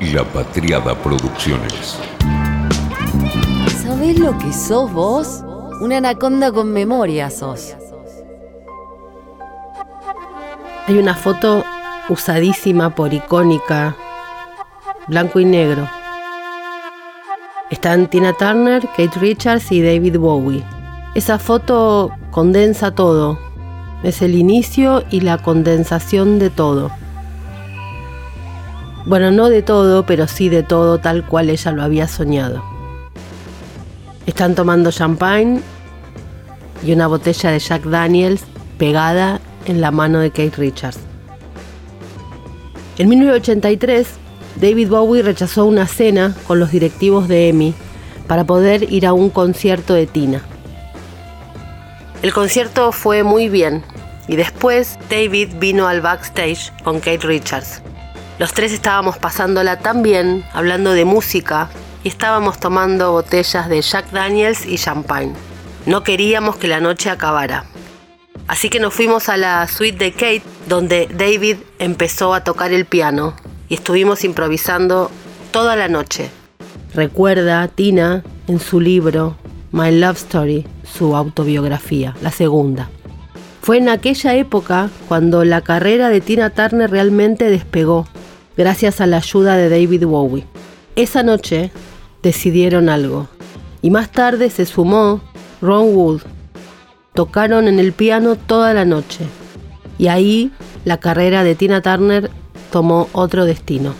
La Patriada Producciones. ¿Sabés lo que sos vos? Una anaconda con memoria sos. Hay una foto usadísima por icónica, blanco y negro. Están Tina Turner, Kate Richards y David Bowie. Esa foto condensa todo. Es el inicio y la condensación de todo. Bueno, no de todo, pero sí de todo tal cual ella lo había soñado. Están tomando champagne y una botella de Jack Daniels pegada en la mano de Kate Richards. En 1983, David Bowie rechazó una cena con los directivos de EMI para poder ir a un concierto de Tina. El concierto fue muy bien y después David vino al backstage con Kate Richards. Los tres estábamos pasándola tan bien, hablando de música y estábamos tomando botellas de Jack Daniels y champagne. No queríamos que la noche acabara. Así que nos fuimos a la suite de Kate, donde David empezó a tocar el piano y estuvimos improvisando toda la noche. Recuerda Tina en su libro My Love Story, su autobiografía, la segunda. Fue en aquella época cuando la carrera de Tina Turner realmente despegó, gracias a la ayuda de David Bowie. Esa noche decidieron algo, y más tarde se sumó Ron Wood. Tocaron en el piano toda la noche, y ahí la carrera de Tina Turner tomó otro destino.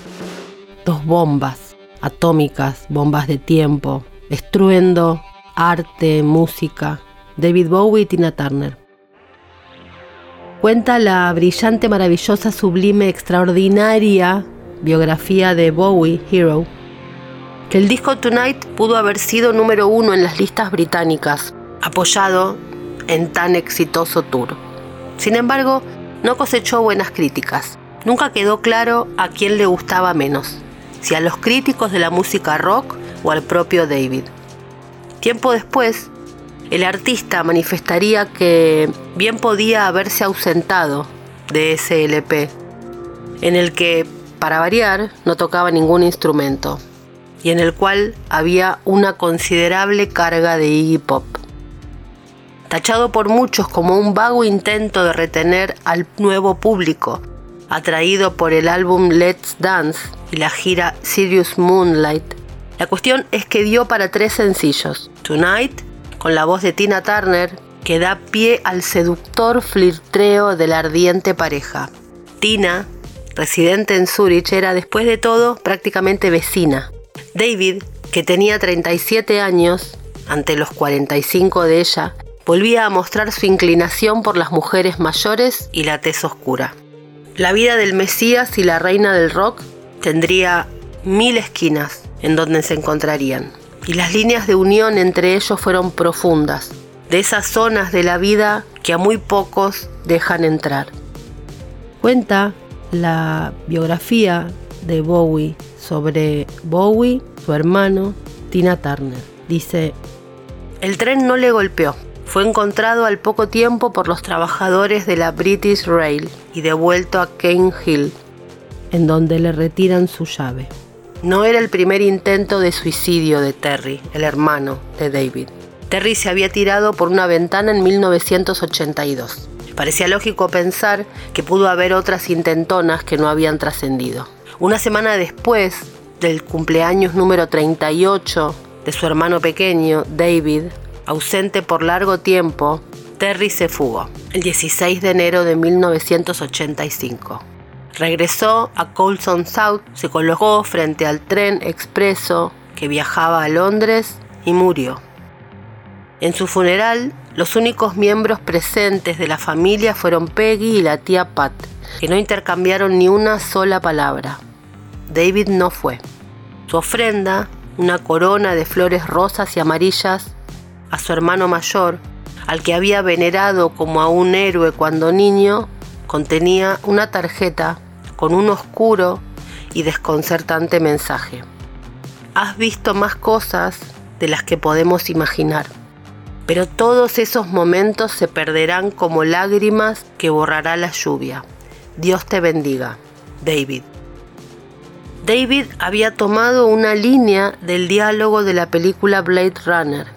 Dos bombas atómicas, bombas de tiempo, estruendo, arte, música. David Bowie y Tina Turner. Cuenta la brillante, maravillosa, sublime, extraordinaria biografía de Bowie, Hero, que el disco Tonight pudo haber sido número uno en las listas británicas, apoyado en tan exitoso tour. Sin embargo, no cosechó buenas críticas. Nunca quedó claro a quién le gustaba menos, si a los críticos de la música rock o al propio David. Tiempo después, el artista manifestaría que bien podía haberse ausentado de ese LP, en el que, para variar, no tocaba ningún instrumento, y en el cual había una considerable carga de Iggy Pop. Tachado por muchos como un vago intento de retener al nuevo público, atraído por el álbum Let's Dance y la gira Sirius Moonlight, la cuestión es que dio para tres sencillos, Tonight, con la voz de Tina Turner, que da pie al seductor flirtreo de la ardiente pareja. Tina, residente en Zurich, era después de todo prácticamente vecina. David, que tenía 37 años, ante los 45 de ella, volvía a mostrar su inclinación por las mujeres mayores y la tez oscura. La vida del Mesías y la reina del rock tendría mil esquinas en donde se encontrarían y las líneas de unión entre ellos fueron profundas, de esas zonas de la vida que a muy pocos dejan entrar. Cuenta la biografía de Bowie sobre Bowie, su hermano, Tina Turner. Dice, el tren no le golpeó, fue encontrado al poco tiempo por los trabajadores de la British Rail y devuelto a Cane Hill, en donde le retiran su llave. No era el primer intento de suicidio de Terry, el hermano de David. Terry se había tirado por una ventana en 1982. Parecía lógico pensar que pudo haber otras intentonas que no habían trascendido. Una semana después del cumpleaños número 38 de su hermano pequeño, David, ausente por largo tiempo, Terry se fugó, el 16 de enero de 1985. Regresó a Colson South, se colocó frente al tren expreso que viajaba a Londres y murió. En su funeral, los únicos miembros presentes de la familia fueron Peggy y la tía Pat, que no intercambiaron ni una sola palabra. David no fue. Su ofrenda, una corona de flores rosas y amarillas, a su hermano mayor, al que había venerado como a un héroe cuando niño, contenía una tarjeta con un oscuro y desconcertante mensaje. Has visto más cosas de las que podemos imaginar, pero todos esos momentos se perderán como lágrimas que borrará la lluvia. Dios te bendiga. David. David había tomado una línea del diálogo de la película Blade Runner.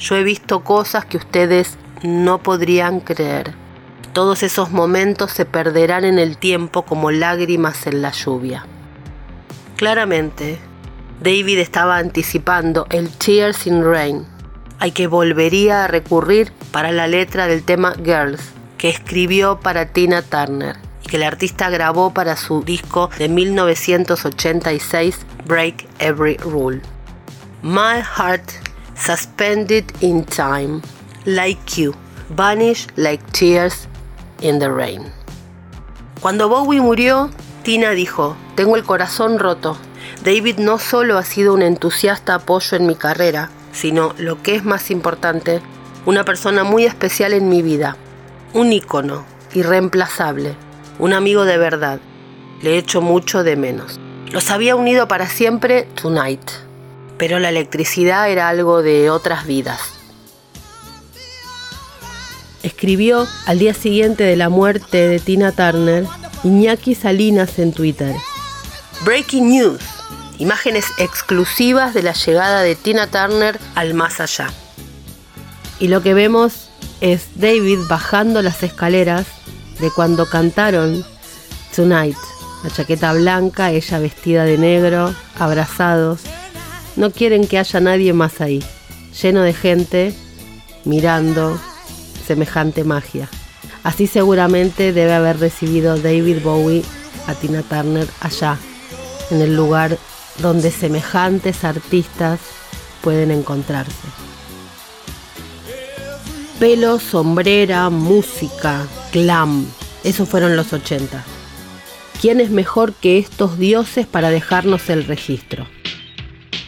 Yo he visto cosas que ustedes no podrían creer. Todos esos momentos se perderán en el tiempo como lágrimas en la lluvia. Claramente, David estaba anticipando el Tears in Rain, al que volvería a recurrir para la letra del tema Girls, que escribió para Tina Turner y que el artista grabó para su disco de 1986 Break Every Rule. My heart suspended in time, like you, vanish like tears in the rain. Cuando Bowie murió, Tina dijo, tengo el corazón roto. David no solo ha sido un entusiasta apoyo en mi carrera, sino, lo que es más importante, una persona muy especial en mi vida, un ícono, irreemplazable, un amigo de verdad. Le echo mucho de menos. Los había unido para siempre Tonight, pero la electricidad era algo de otras vidas. Escribió al día siguiente de la muerte de Tina Turner Iñaki Salinas en Twitter. Breaking News. Imágenes exclusivas de la llegada de Tina Turner al más allá. Y lo que vemos es David bajando las escaleras de cuando cantaron Tonight. La chaqueta blanca, ella vestida de negro, abrazados. No quieren que haya nadie más ahí. Lleno de gente mirando semejante magia. Así seguramente debe haber recibido David Bowie a Tina Turner allá, en el lugar donde semejantes artistas pueden encontrarse. Pelo, sombrera, música, glam, esos fueron los 80. ¿Quién es mejor que estos dioses para dejarnos el registro?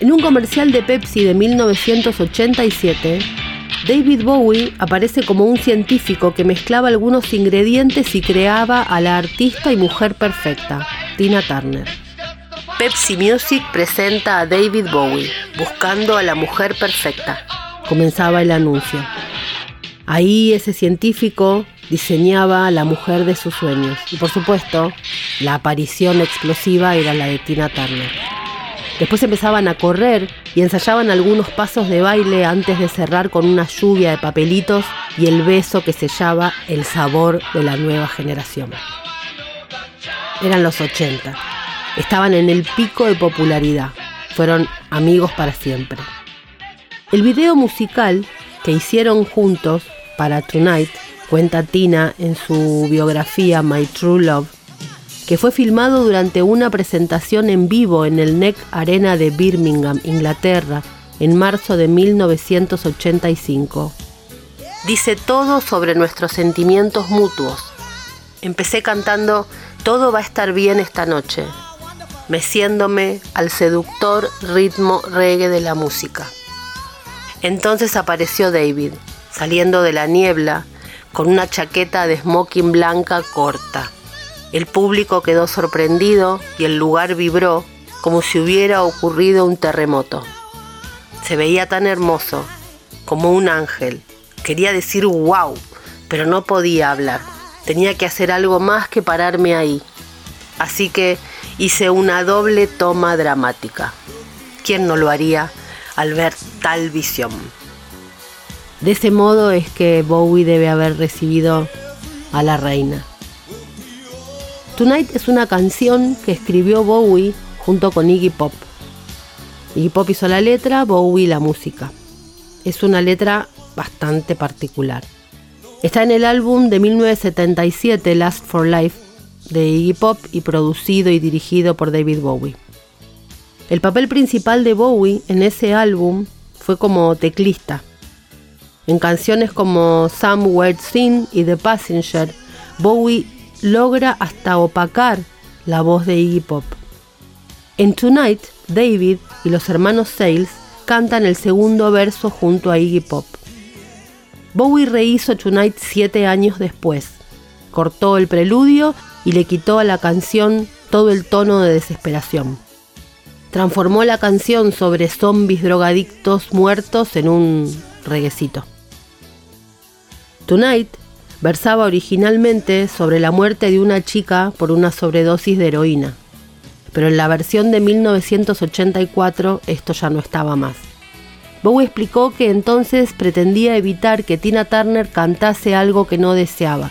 En un comercial de Pepsi de 1987, David Bowie aparece como un científico que mezclaba algunos ingredientes y creaba a la artista y mujer perfecta, Tina Turner. Pepsi Music presenta a David Bowie, buscando a la mujer perfecta. Comenzaba el anuncio. Ahí ese científico diseñaba a la mujer de sus sueños. Y por supuesto, la aparición explosiva era la de Tina Turner. Después empezaban a correr y ensayaban algunos pasos de baile antes de cerrar con una lluvia de papelitos y el beso que sellaba el sabor de la nueva generación. Eran los 80. Estaban en el pico de popularidad. Fueron amigos para siempre. El video musical que hicieron juntos para Tonight, cuenta Tina en su biografía My True Love, que fue filmado durante una presentación en vivo en el NEC Arena de Birmingham, Inglaterra, en marzo de 1985. Dice todo sobre nuestros sentimientos mutuos. Empecé cantando Todo va a estar bien esta noche, meciéndome al seductor ritmo reggae de la música. Entonces apareció David, saliendo de la niebla, con una chaqueta de smoking blanca corta el público quedó sorprendido y el lugar vibró como si hubiera ocurrido un terremoto. Se veía tan hermoso, como un ángel. Quería decir wow, pero no podía hablar. Tenía que hacer algo más que pararme ahí. Así que hice una doble toma dramática. ¿Quién no lo haría al ver tal visión? De ese modo es que Bowie debe haber recibido a la reina. Tonight es una canción que escribió Bowie junto con Iggy Pop. Iggy Pop hizo la letra, Bowie la música. Es una letra bastante particular. Está en el álbum de 1977 Last for Life de Iggy Pop y producido y dirigido por David Bowie. El papel principal de Bowie en ese álbum fue como teclista. En canciones como Somewhere Sin y The Passenger, Bowie logra hasta opacar la voz de Iggy Pop. En Tonight, David y los hermanos Sales cantan el segundo verso junto a Iggy Pop. Bowie rehizo Tonight siete años después. Cortó el preludio y le quitó a la canción todo el tono de desesperación. Transformó la canción sobre zombies drogadictos muertos en un reguecito. Tonight versaba originalmente sobre la muerte de una chica por una sobredosis de heroína. pero en la versión de 1984 esto ya no estaba más. Bowie explicó que entonces pretendía evitar que Tina Turner cantase algo que no deseaba.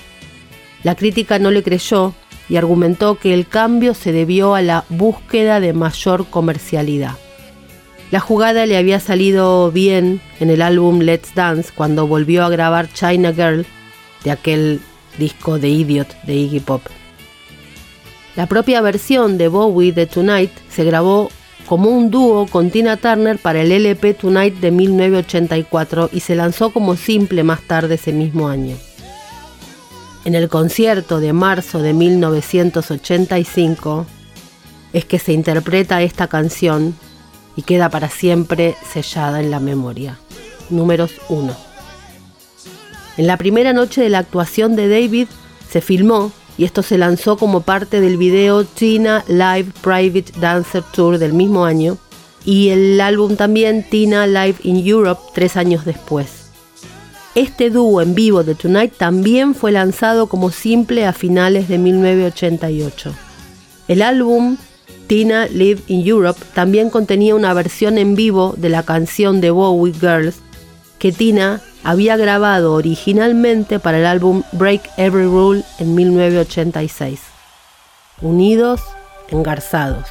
La crítica no le creyó y argumentó que el cambio se debió a la búsqueda de mayor comercialidad. La jugada le había salido bien en el álbum Let's Dance cuando volvió a grabar China Girl de aquel disco de Idiot de Iggy Pop. La propia versión de Bowie de Tonight se grabó como un dúo con Tina Turner para el LP Tonight de 1984 y se lanzó como simple más tarde ese mismo año. En el concierto de marzo de 1985 es que se interpreta esta canción y queda para siempre sellada en la memoria. Números 1. En la primera noche de la actuación de David se filmó y esto se lanzó como parte del video Tina Live Private Dancer Tour del mismo año y el álbum también Tina Live in Europe tres años después. Este dúo en vivo de Tonight también fue lanzado como simple a finales de 1988. El álbum Tina Live in Europe también contenía una versión en vivo de la canción de Bowie Girls que Tina había grabado originalmente para el álbum Break Every Rule en 1986. Unidos, engarzados.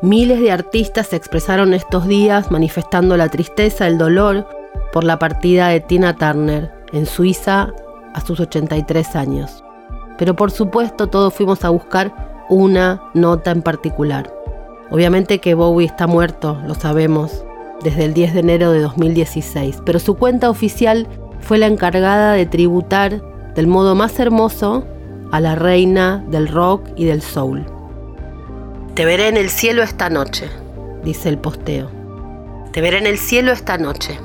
Miles de artistas se expresaron estos días manifestando la tristeza, el dolor por la partida de Tina Turner en Suiza a sus 83 años. Pero por supuesto todos fuimos a buscar una nota en particular. Obviamente que Bowie está muerto, lo sabemos, desde el 10 de enero de 2016, pero su cuenta oficial fue la encargada de tributar del modo más hermoso a la reina del rock y del soul. Te veré en el cielo esta noche, dice el posteo. Te veré en el cielo esta noche.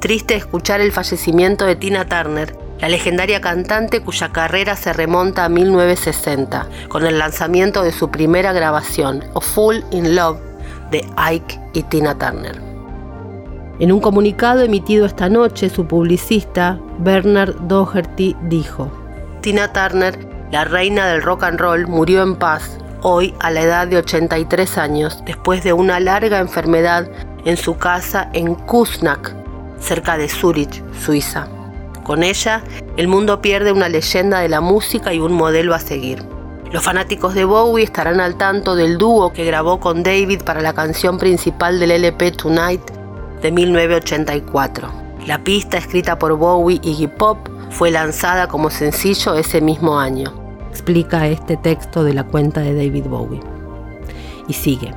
Triste escuchar el fallecimiento de Tina Turner la legendaria cantante cuya carrera se remonta a 1960, con el lanzamiento de su primera grabación, A Full in Love, de Ike y Tina Turner. En un comunicado emitido esta noche, su publicista, Bernard Doherty, dijo, Tina Turner, la reina del rock and roll, murió en paz hoy a la edad de 83 años, después de una larga enfermedad en su casa en Kusnack, cerca de Zurich, Suiza. Con ella, el mundo pierde una leyenda de la música y un modelo a seguir. Los fanáticos de Bowie estarán al tanto del dúo que grabó con David para la canción principal del LP Tonight de 1984. La pista escrita por Bowie y Iggy Pop fue lanzada como sencillo ese mismo año. Explica este texto de la cuenta de David Bowie. Y sigue.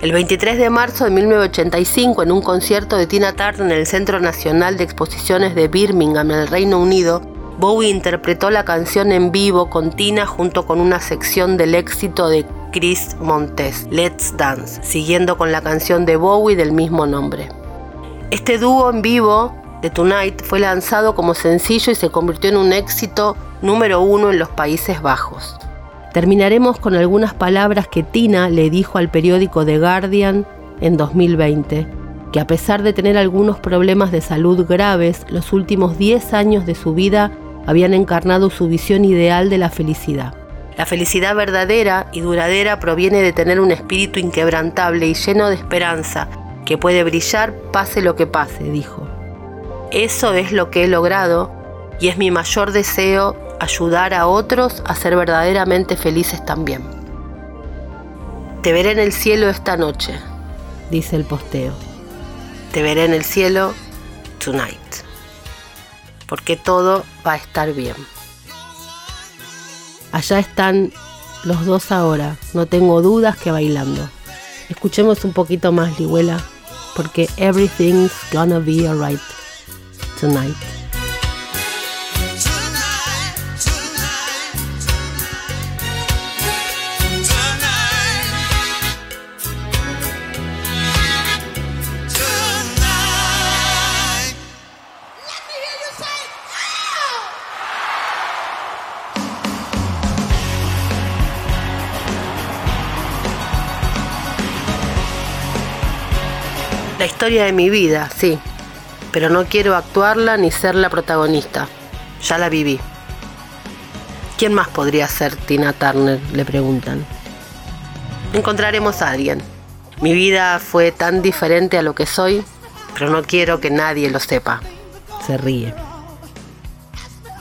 El 23 de marzo de 1985, en un concierto de Tina Turner en el Centro Nacional de Exposiciones de Birmingham, en el Reino Unido, Bowie interpretó la canción en vivo con Tina junto con una sección del éxito de Chris Montes, Let's Dance, siguiendo con la canción de Bowie del mismo nombre. Este dúo en vivo de Tonight fue lanzado como sencillo y se convirtió en un éxito número uno en los Países Bajos. Terminaremos con algunas palabras que Tina le dijo al periódico The Guardian en 2020, que a pesar de tener algunos problemas de salud graves, los últimos 10 años de su vida habían encarnado su visión ideal de la felicidad. La felicidad verdadera y duradera proviene de tener un espíritu inquebrantable y lleno de esperanza, que puede brillar pase lo que pase, dijo. Eso es lo que he logrado y es mi mayor deseo ayudar a otros a ser verdaderamente felices también. Te veré en el cielo esta noche, dice el posteo. Te veré en el cielo tonight. Porque todo va a estar bien. Allá están los dos ahora, no tengo dudas que bailando. Escuchemos un poquito más, Lihuela, porque everything's gonna be alright tonight. Historia de mi vida, sí, pero no quiero actuarla ni ser la protagonista. Ya la viví. ¿Quién más podría ser Tina Turner? Le preguntan. encontraremos a alguien. Mi vida fue tan diferente a lo que soy, pero no quiero que nadie lo sepa. Se ríe.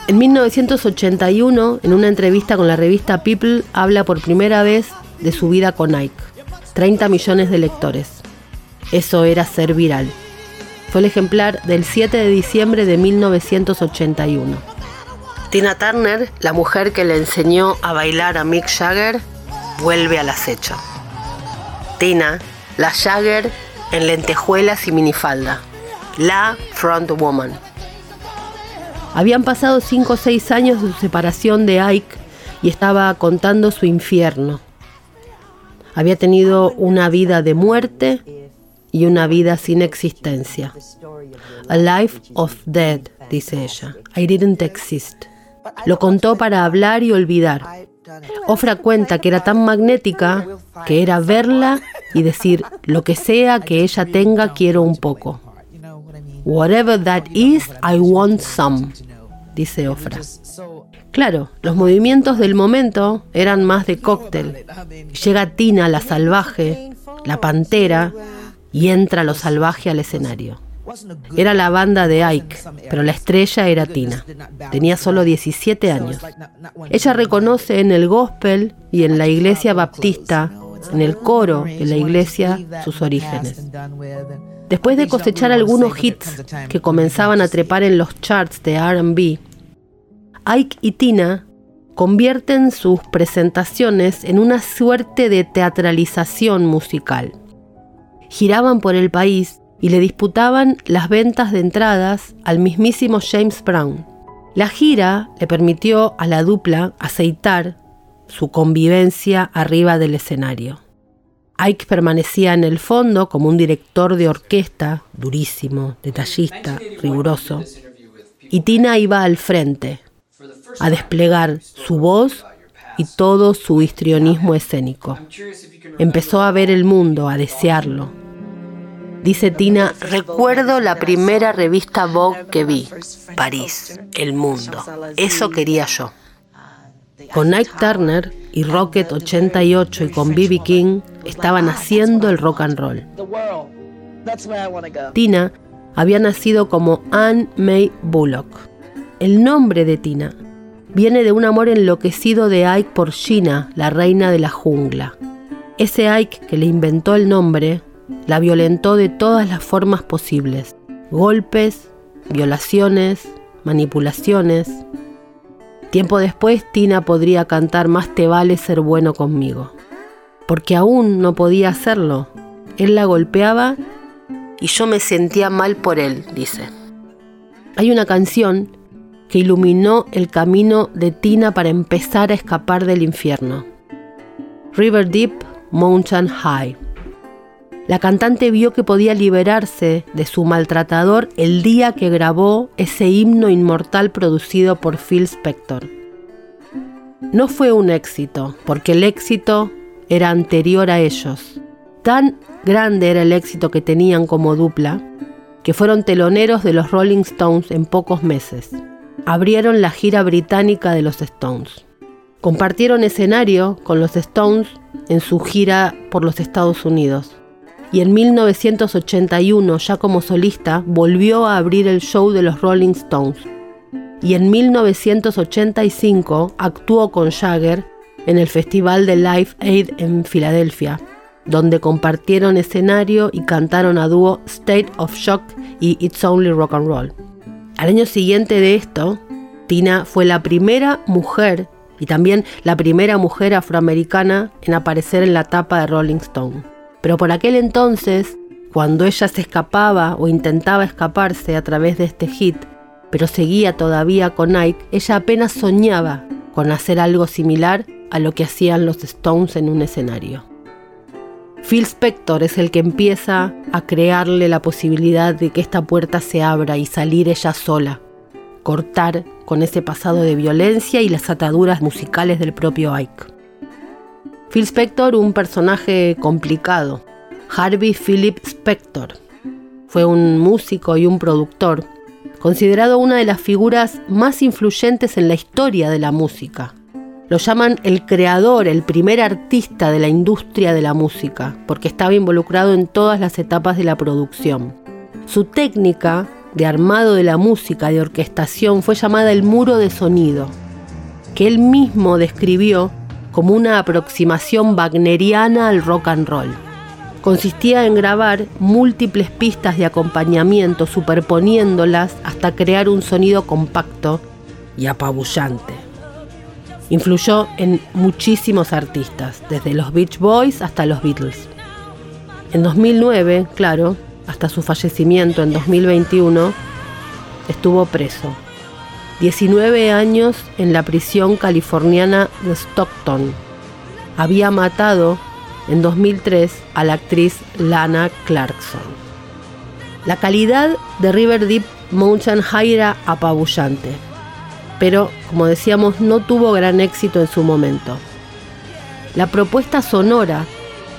En 1981, en una entrevista con la revista People, habla por primera vez de su vida con Nike. 30 millones de lectores. Eso era ser viral. Fue el ejemplar del 7 de diciembre de 1981. Tina Turner, la mujer que le enseñó a bailar a Mick Jagger, vuelve al acecho. Tina, la Jagger en lentejuelas y minifalda. La front woman. Habían pasado 5 o 6 años de su separación de Ike y estaba contando su infierno. Había tenido una vida de muerte y una vida sin existencia. A life of dead, dice ella. I didn't exist. Lo contó para hablar y olvidar. Ofra cuenta que era tan magnética que era verla y decir lo que sea que ella tenga quiero un poco. Whatever that is, I want some, dice Ofra. Claro, los movimientos del momento eran más de cóctel. Llega Tina, la salvaje, la pantera, y entra lo salvaje al escenario. Era la banda de Ike, pero la estrella era Tina. Tenía solo 17 años. Ella reconoce en el gospel y en la iglesia baptista, en el coro de la iglesia, sus orígenes. Después de cosechar algunos hits que comenzaban a trepar en los charts de RB, Ike y Tina convierten sus presentaciones en una suerte de teatralización musical. Giraban por el país y le disputaban las ventas de entradas al mismísimo James Brown. La gira le permitió a la dupla aceitar su convivencia arriba del escenario. Ike permanecía en el fondo como un director de orquesta, durísimo, detallista, riguroso, y Tina iba al frente, a desplegar su voz y todo su histrionismo escénico. Empezó a ver el mundo, a desearlo, Dice Tina, recuerdo la primera revista Vogue que vi, París, el mundo. Eso quería yo. Con Nike Turner y Rocket 88 y con B.B. King estaban haciendo el rock and roll. Tina había nacido como Anne May Bullock. El nombre de Tina viene de un amor enloquecido de Ike por Gina, la reina de la jungla. Ese Ike que le inventó el nombre la violentó de todas las formas posibles. Golpes, violaciones, manipulaciones. Tiempo después Tina podría cantar Más te vale ser bueno conmigo. Porque aún no podía hacerlo. Él la golpeaba y yo me sentía mal por él, dice. Hay una canción que iluminó el camino de Tina para empezar a escapar del infierno. River Deep, Mountain High. La cantante vio que podía liberarse de su maltratador el día que grabó ese himno inmortal producido por Phil Spector. No fue un éxito, porque el éxito era anterior a ellos. Tan grande era el éxito que tenían como dupla, que fueron teloneros de los Rolling Stones en pocos meses. Abrieron la gira británica de los Stones. Compartieron escenario con los Stones en su gira por los Estados Unidos y en 1981, ya como solista, volvió a abrir el show de los Rolling Stones. Y en 1985 actuó con Jagger en el Festival de Live Aid en Filadelfia, donde compartieron escenario y cantaron a dúo State of Shock y It's Only Rock and Roll. Al año siguiente de esto, Tina fue la primera mujer y también la primera mujer afroamericana en aparecer en la tapa de Rolling Stone. Pero por aquel entonces, cuando ella se escapaba o intentaba escaparse a través de este hit, pero seguía todavía con Nike, ella apenas soñaba con hacer algo similar a lo que hacían los Stones en un escenario. Phil Spector es el que empieza a crearle la posibilidad de que esta puerta se abra y salir ella sola, cortar con ese pasado de violencia y las ataduras musicales del propio Ike. Phil Spector, un personaje complicado. Harvey Philip Spector. Fue un músico y un productor, considerado una de las figuras más influyentes en la historia de la música. Lo llaman el creador, el primer artista de la industria de la música, porque estaba involucrado en todas las etapas de la producción. Su técnica de armado de la música, de orquestación, fue llamada el muro de sonido, que él mismo describió como una aproximación wagneriana al rock and roll. Consistía en grabar múltiples pistas de acompañamiento superponiéndolas hasta crear un sonido compacto y apabullante. Influyó en muchísimos artistas, desde los Beach Boys hasta los Beatles. En 2009, claro, hasta su fallecimiento en 2021, estuvo preso. 19 años en la prisión californiana de Stockton. Había matado en 2003 a la actriz Lana Clarkson. La calidad de River Deep Mountain High era apabullante pero como decíamos no tuvo gran éxito en su momento. La propuesta sonora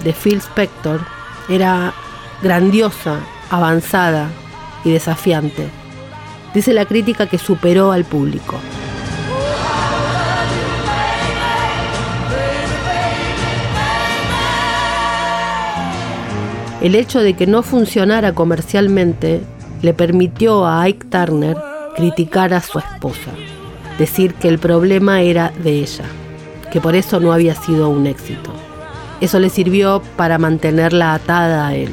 de Phil Spector era grandiosa, avanzada y desafiante. Dice la crítica que superó al público. El hecho de que no funcionara comercialmente le permitió a Ike Turner criticar a su esposa decir que el problema era de ella, que por eso no había sido un éxito. Eso le sirvió para mantenerla atada a él.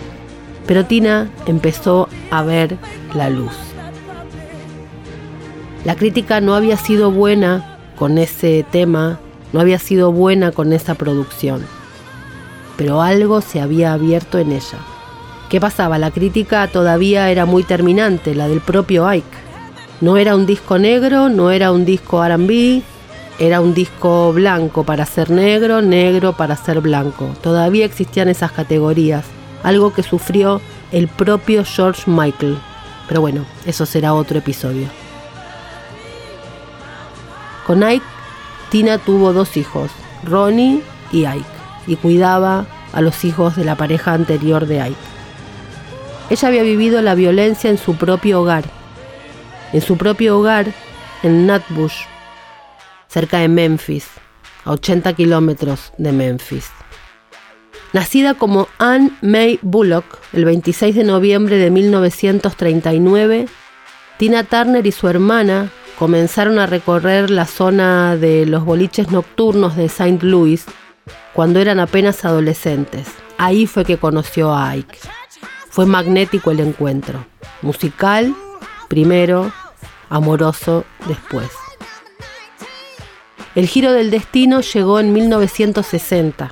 Pero Tina empezó a ver la luz. La crítica no había sido buena con ese tema, no había sido buena con esa producción. Pero algo se había abierto en ella. ¿Qué pasaba? La crítica todavía era muy terminante, la del propio Ike. No era un disco negro, no era un disco RB, era un disco blanco para ser negro, negro para ser blanco. Todavía existían esas categorías, algo que sufrió el propio George Michael. Pero bueno, eso será otro episodio. Con Ike, Tina tuvo dos hijos, Ronnie y Ike, y cuidaba a los hijos de la pareja anterior de Ike. Ella había vivido la violencia en su propio hogar en su propio hogar en Nutbush, cerca de Memphis, a 80 kilómetros de Memphis. Nacida como Anne May Bullock el 26 de noviembre de 1939, Tina Turner y su hermana comenzaron a recorrer la zona de los boliches nocturnos de St. Louis cuando eran apenas adolescentes. Ahí fue que conoció a Ike. Fue magnético el encuentro, musical primero amoroso después. El giro del destino llegó en 1960.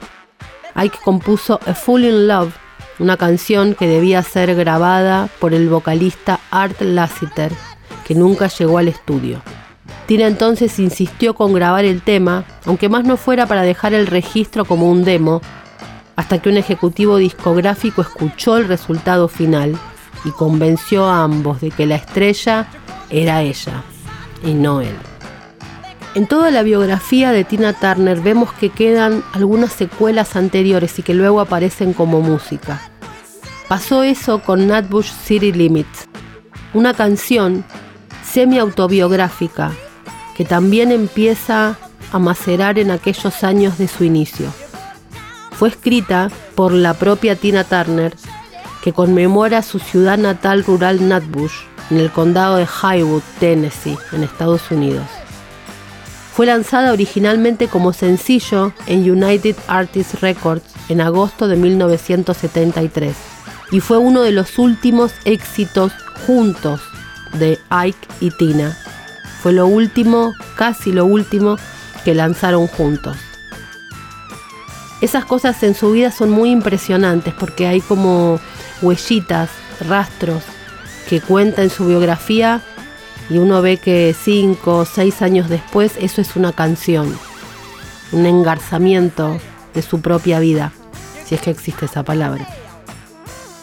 Ike compuso A Fool in Love, una canción que debía ser grabada por el vocalista Art Lassiter, que nunca llegó al estudio. Tina entonces insistió con grabar el tema, aunque más no fuera para dejar el registro como un demo, hasta que un ejecutivo discográfico escuchó el resultado final y convenció a ambos de que la estrella era ella y no él. En toda la biografía de Tina Turner vemos que quedan algunas secuelas anteriores y que luego aparecen como música. Pasó eso con Nutbush City Limits, una canción semi-autobiográfica que también empieza a macerar en aquellos años de su inicio. Fue escrita por la propia Tina Turner, que conmemora su ciudad natal rural Nutbush en el condado de Highwood, Tennessee, en Estados Unidos. Fue lanzada originalmente como sencillo en United Artists Records en agosto de 1973 y fue uno de los últimos éxitos juntos de Ike y Tina. Fue lo último, casi lo último, que lanzaron juntos. Esas cosas en su vida son muy impresionantes porque hay como huellitas, rastros que cuenta en su biografía y uno ve que cinco o seis años después eso es una canción, un engarzamiento de su propia vida, si es que existe esa palabra.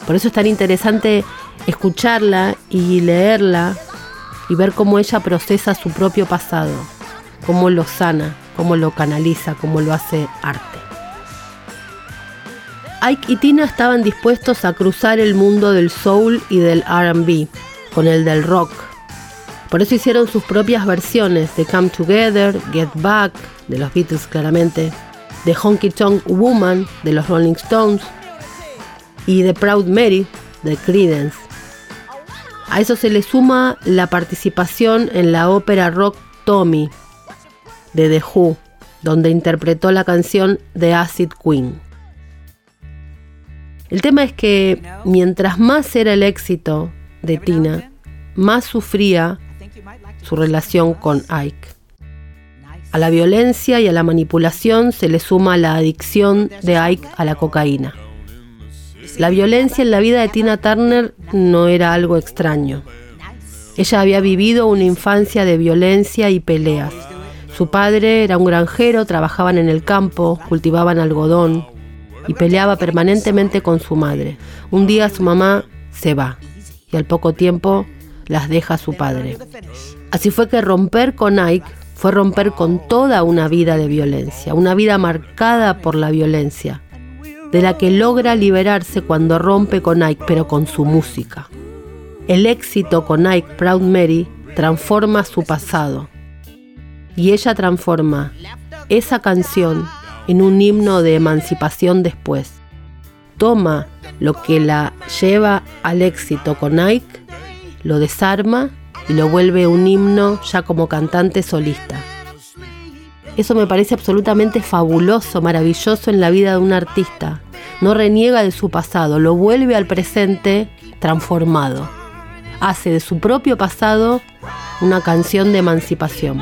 Por eso es tan interesante escucharla y leerla y ver cómo ella procesa su propio pasado, cómo lo sana, cómo lo canaliza, cómo lo hace arte. Ike y Tina estaban dispuestos a cruzar el mundo del soul y del RB con el del rock. Por eso hicieron sus propias versiones de Come Together, Get Back, de los Beatles claramente, de Honky Tonk Woman, de los Rolling Stones, y de Proud Mary, de Creedence. A eso se le suma la participación en la ópera rock Tommy, de The Who, donde interpretó la canción The Acid Queen. El tema es que mientras más era el éxito de Tina, más sufría su relación con Ike. A la violencia y a la manipulación se le suma la adicción de Ike a la cocaína. La violencia en la vida de Tina Turner no era algo extraño. Ella había vivido una infancia de violencia y peleas. Su padre era un granjero, trabajaban en el campo, cultivaban algodón y peleaba permanentemente con su madre. Un día su mamá se va y al poco tiempo las deja su padre. Así fue que romper con Ike fue romper con toda una vida de violencia, una vida marcada por la violencia, de la que logra liberarse cuando rompe con Ike, pero con su música. El éxito con Ike Proud Mary transforma su pasado y ella transforma esa canción en un himno de emancipación después. Toma lo que la lleva al éxito con Ike, lo desarma y lo vuelve un himno ya como cantante solista. Eso me parece absolutamente fabuloso, maravilloso en la vida de un artista. No reniega de su pasado, lo vuelve al presente transformado. Hace de su propio pasado una canción de emancipación.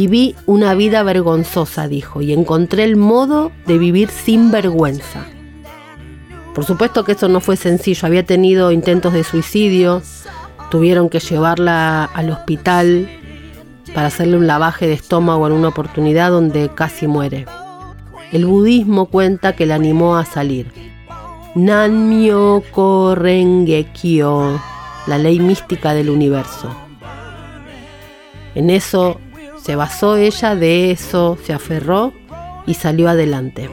Viví una vida vergonzosa, dijo, y encontré el modo de vivir sin vergüenza. Por supuesto que eso no fue sencillo, había tenido intentos de suicidio, tuvieron que llevarla al hospital para hacerle un lavaje de estómago en una oportunidad donde casi muere. El budismo cuenta que la animó a salir. Nanmyo Korengekyo, la ley mística del universo. En eso se basó ella, de eso se aferró y salió adelante.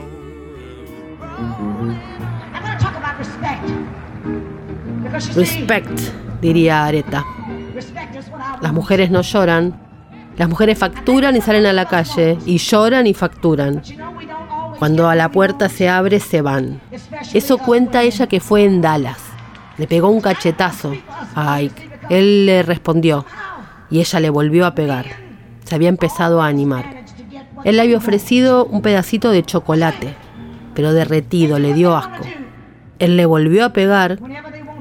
Respect, diría Areta. Las mujeres no lloran, las mujeres facturan y salen a la calle, y lloran y facturan. Cuando a la puerta se abre, se van. Eso cuenta ella que fue en Dallas. Le pegó un cachetazo a Ike. Él le respondió y ella le volvió a pegar se había empezado a animar. Él le había ofrecido un pedacito de chocolate, pero derretido, le dio asco. Él le volvió a pegar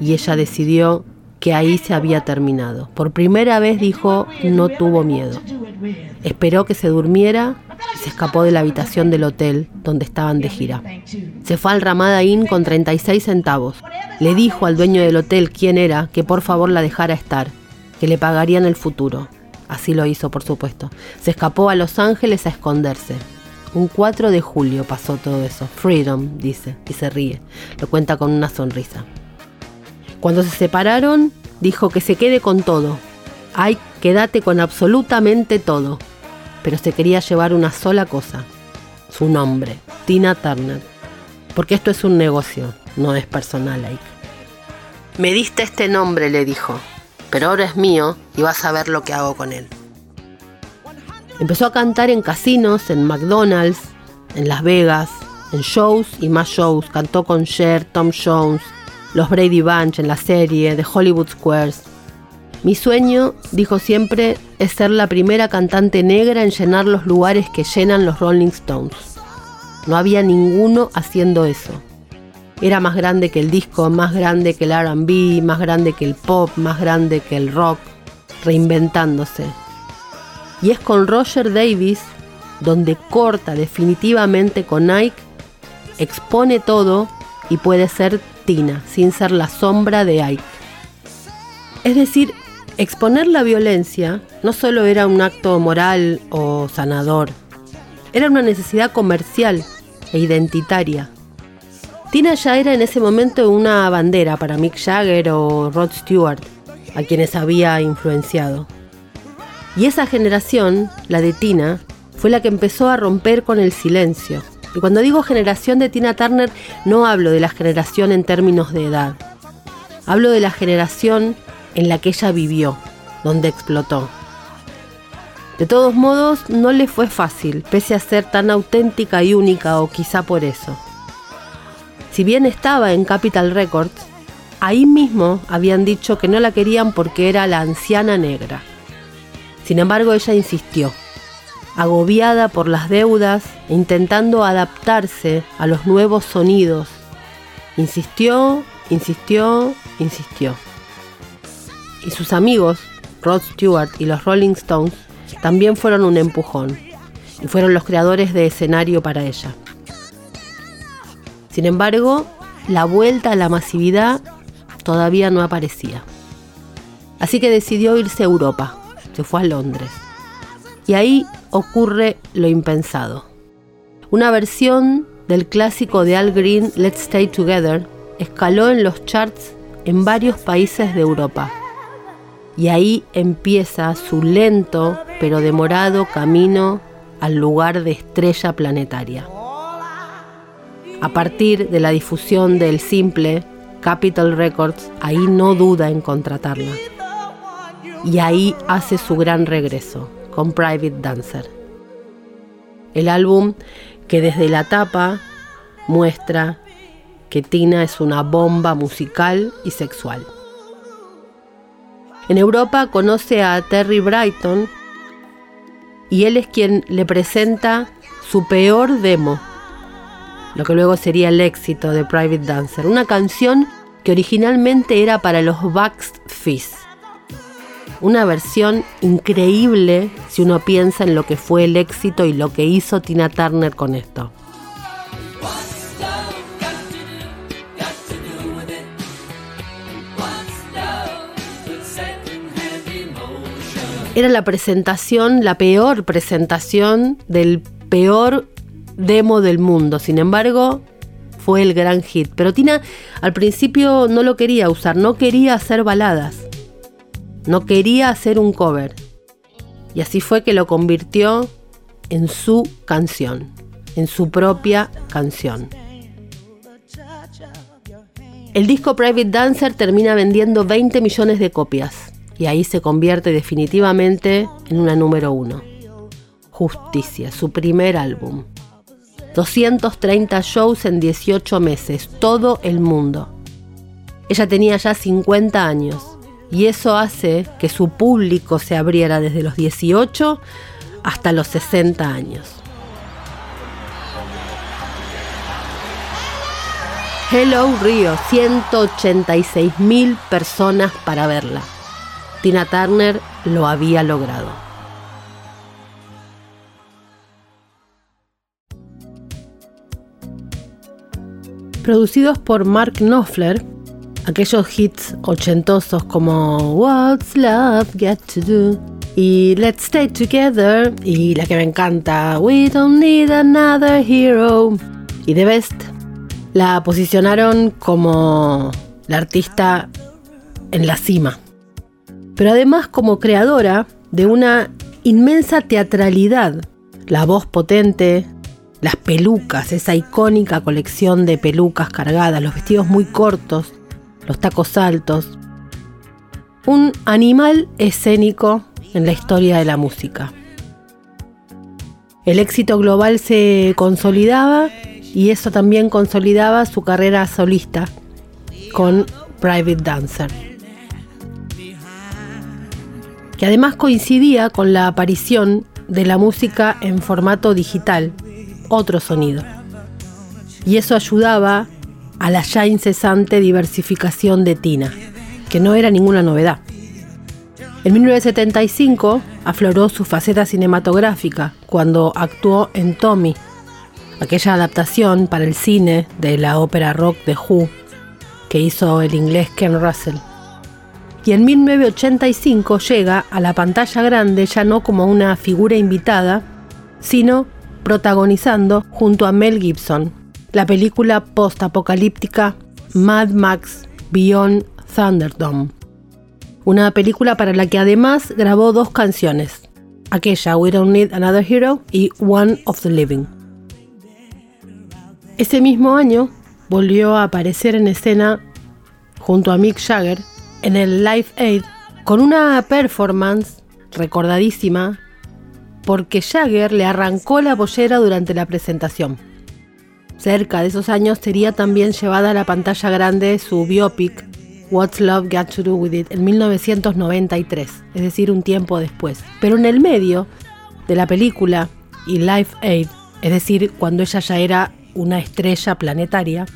y ella decidió que ahí se había terminado. Por primera vez dijo, no tuvo miedo. Esperó que se durmiera y se escapó de la habitación del hotel donde estaban de gira. Se fue al Ramada Inn con 36 centavos. Le dijo al dueño del hotel quién era, que por favor la dejara estar, que le pagarían el futuro. Así lo hizo, por supuesto. Se escapó a Los Ángeles a esconderse. Un 4 de julio pasó todo eso. Freedom, dice, y se ríe. Lo cuenta con una sonrisa. Cuando se separaron, dijo que se quede con todo. Ay, quédate con absolutamente todo. Pero se quería llevar una sola cosa. Su nombre, Tina Turner. Porque esto es un negocio, no es personal, Ike. Me diste este nombre, le dijo pero ahora es mío y vas a ver lo que hago con él. Empezó a cantar en casinos, en McDonald's, en Las Vegas, en shows y más shows. Cantó con Cher, Tom Jones, los Brady Bunch en la serie, de Hollywood Squares. Mi sueño, dijo siempre, es ser la primera cantante negra en llenar los lugares que llenan los Rolling Stones. No había ninguno haciendo eso. Era más grande que el disco, más grande que el RB, más grande que el pop, más grande que el rock, reinventándose. Y es con Roger Davis donde corta definitivamente con Nike, expone todo y puede ser Tina, sin ser la sombra de Ike. Es decir, exponer la violencia no solo era un acto moral o sanador, era una necesidad comercial e identitaria. Tina ya era en ese momento una bandera para Mick Jagger o Rod Stewart, a quienes había influenciado. Y esa generación, la de Tina, fue la que empezó a romper con el silencio. Y cuando digo generación de Tina Turner, no hablo de la generación en términos de edad. Hablo de la generación en la que ella vivió, donde explotó. De todos modos, no le fue fácil, pese a ser tan auténtica y única, o quizá por eso. Si bien estaba en Capitol Records, ahí mismo habían dicho que no la querían porque era la anciana negra. Sin embargo, ella insistió, agobiada por las deudas, intentando adaptarse a los nuevos sonidos. Insistió, insistió, insistió. Y sus amigos, Rod Stewart y los Rolling Stones, también fueron un empujón y fueron los creadores de escenario para ella. Sin embargo, la vuelta a la masividad todavía no aparecía. Así que decidió irse a Europa se fue a Londres. Y ahí ocurre lo impensado. Una versión del clásico de Al Green, Let's Stay Together, escaló en los charts en varios países de Europa. Y ahí empieza su lento pero demorado camino al lugar de estrella planetaria. A partir de la difusión del simple, Capitol Records ahí no duda en contratarla y ahí hace su gran regreso con Private Dancer. El álbum que desde la tapa muestra que Tina es una bomba musical y sexual. En Europa conoce a Terry Brighton y él es quien le presenta su peor demo, lo que luego sería el éxito de Private Dancer, una canción que originalmente era para los Bucks Fizz una versión increíble si uno piensa en lo que fue el éxito y lo que hizo Tina Turner con esto. Era la presentación, la peor presentación del peor demo del mundo. Sin embargo, fue el gran hit. Pero Tina al principio no lo quería usar, no quería hacer baladas. No quería hacer un cover. Y así fue que lo convirtió en su canción, en su propia canción. El disco Private Dancer termina vendiendo 20 millones de copias y ahí se convierte definitivamente en una número uno. Justicia, su primer álbum. 230 shows en 18 meses, todo el mundo. Ella tenía ya 50 años y eso hace que su público se abriera desde los 18 hasta los 60 años. Hello Rio, 186 mil personas para verla. Tina Turner lo había logrado. Producidos por Mark Knopfler, aquellos hits ochentosos como What's Love Get to Do y Let's Stay Together y la que me encanta We Don't Need Another Hero. Y The Best la posicionaron como la artista en la cima, pero además como creadora de una inmensa teatralidad, la voz potente, las pelucas, esa icónica colección de pelucas cargadas, los vestidos muy cortos, los tacos altos. Un animal escénico en la historia de la música. El éxito global se consolidaba y eso también consolidaba su carrera solista con Private Dancer. Que además coincidía con la aparición de la música en formato digital, otro sonido. Y eso ayudaba a la ya incesante diversificación de Tina, que no era ninguna novedad. En 1975 afloró su faceta cinematográfica cuando actuó en Tommy, aquella adaptación para el cine de la ópera rock de Who que hizo el inglés Ken Russell. Y en 1985 llega a la pantalla grande ya no como una figura invitada, sino protagonizando junto a Mel Gibson la película post-apocalíptica Mad Max Beyond Thunderdome. Una película para la que además grabó dos canciones, aquella We Don't Need Another Hero y One of the Living. Ese mismo año volvió a aparecer en escena junto a Mick Jagger en el Live Aid con una performance recordadísima porque Jagger le arrancó la pollera durante la presentación. Cerca de esos años sería también llevada a la pantalla grande su biopic What's Love Got to Do With It en 1993, es decir, un tiempo después. Pero en el medio de la película y Live Aid, es decir, cuando ella ya era una estrella planetaria,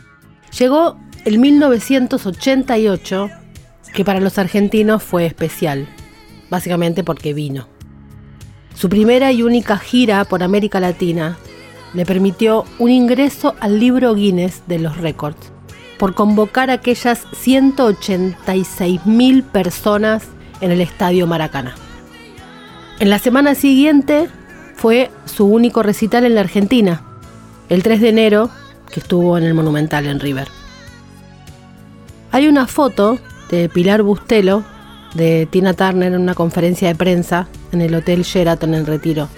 llegó el 1988, que para los argentinos fue especial, básicamente porque vino. Su primera y única gira por América Latina le permitió un ingreso al libro Guinness de los récords por convocar a aquellas 186.000 personas en el Estadio Maracaná. En la semana siguiente fue su único recital en la Argentina, el 3 de enero, que estuvo en el Monumental en River. Hay una foto de Pilar Bustelo de Tina Turner en una conferencia de prensa en el Hotel Sheraton en Retiro.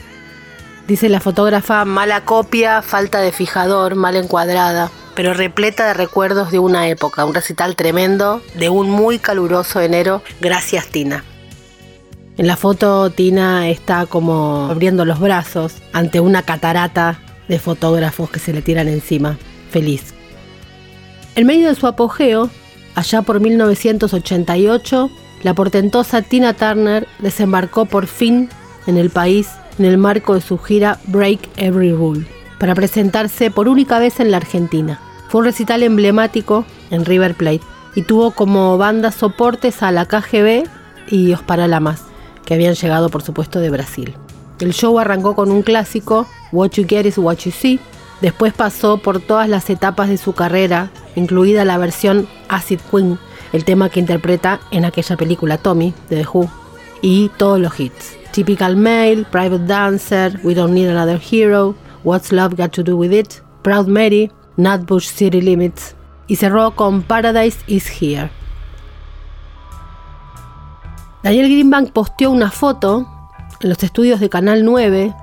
Dice la fotógrafa, mala copia, falta de fijador, mal encuadrada pero repleta de recuerdos de una época, un recital tremendo de un muy caluroso enero. Gracias Tina. En la foto Tina está como abriendo los brazos ante una catarata de fotógrafos que se le tiran encima, feliz. En medio de su apogeo, allá por 1988, la portentosa Tina Turner desembarcó por fin en el país en el marco de su gira Break Every Rule para presentarse por única vez en la Argentina. Fue un recital emblemático en River Plate y tuvo como banda soportes a la KGB y Os Paralamas, que habían llegado por supuesto de Brasil. El show arrancó con un clásico, What You Get is What You See, después pasó por todas las etapas de su carrera, incluida la versión Acid Queen, el tema que interpreta en aquella película Tommy de The Who, y todos los hits. Typical Male, Private Dancer, We Don't Need Another Hero, What's Love Got to Do With It, Proud Mary, Nutbush City Limits y cerró con Paradise is Here. Daniel Greenbank posteó una foto en los estudios de Canal 9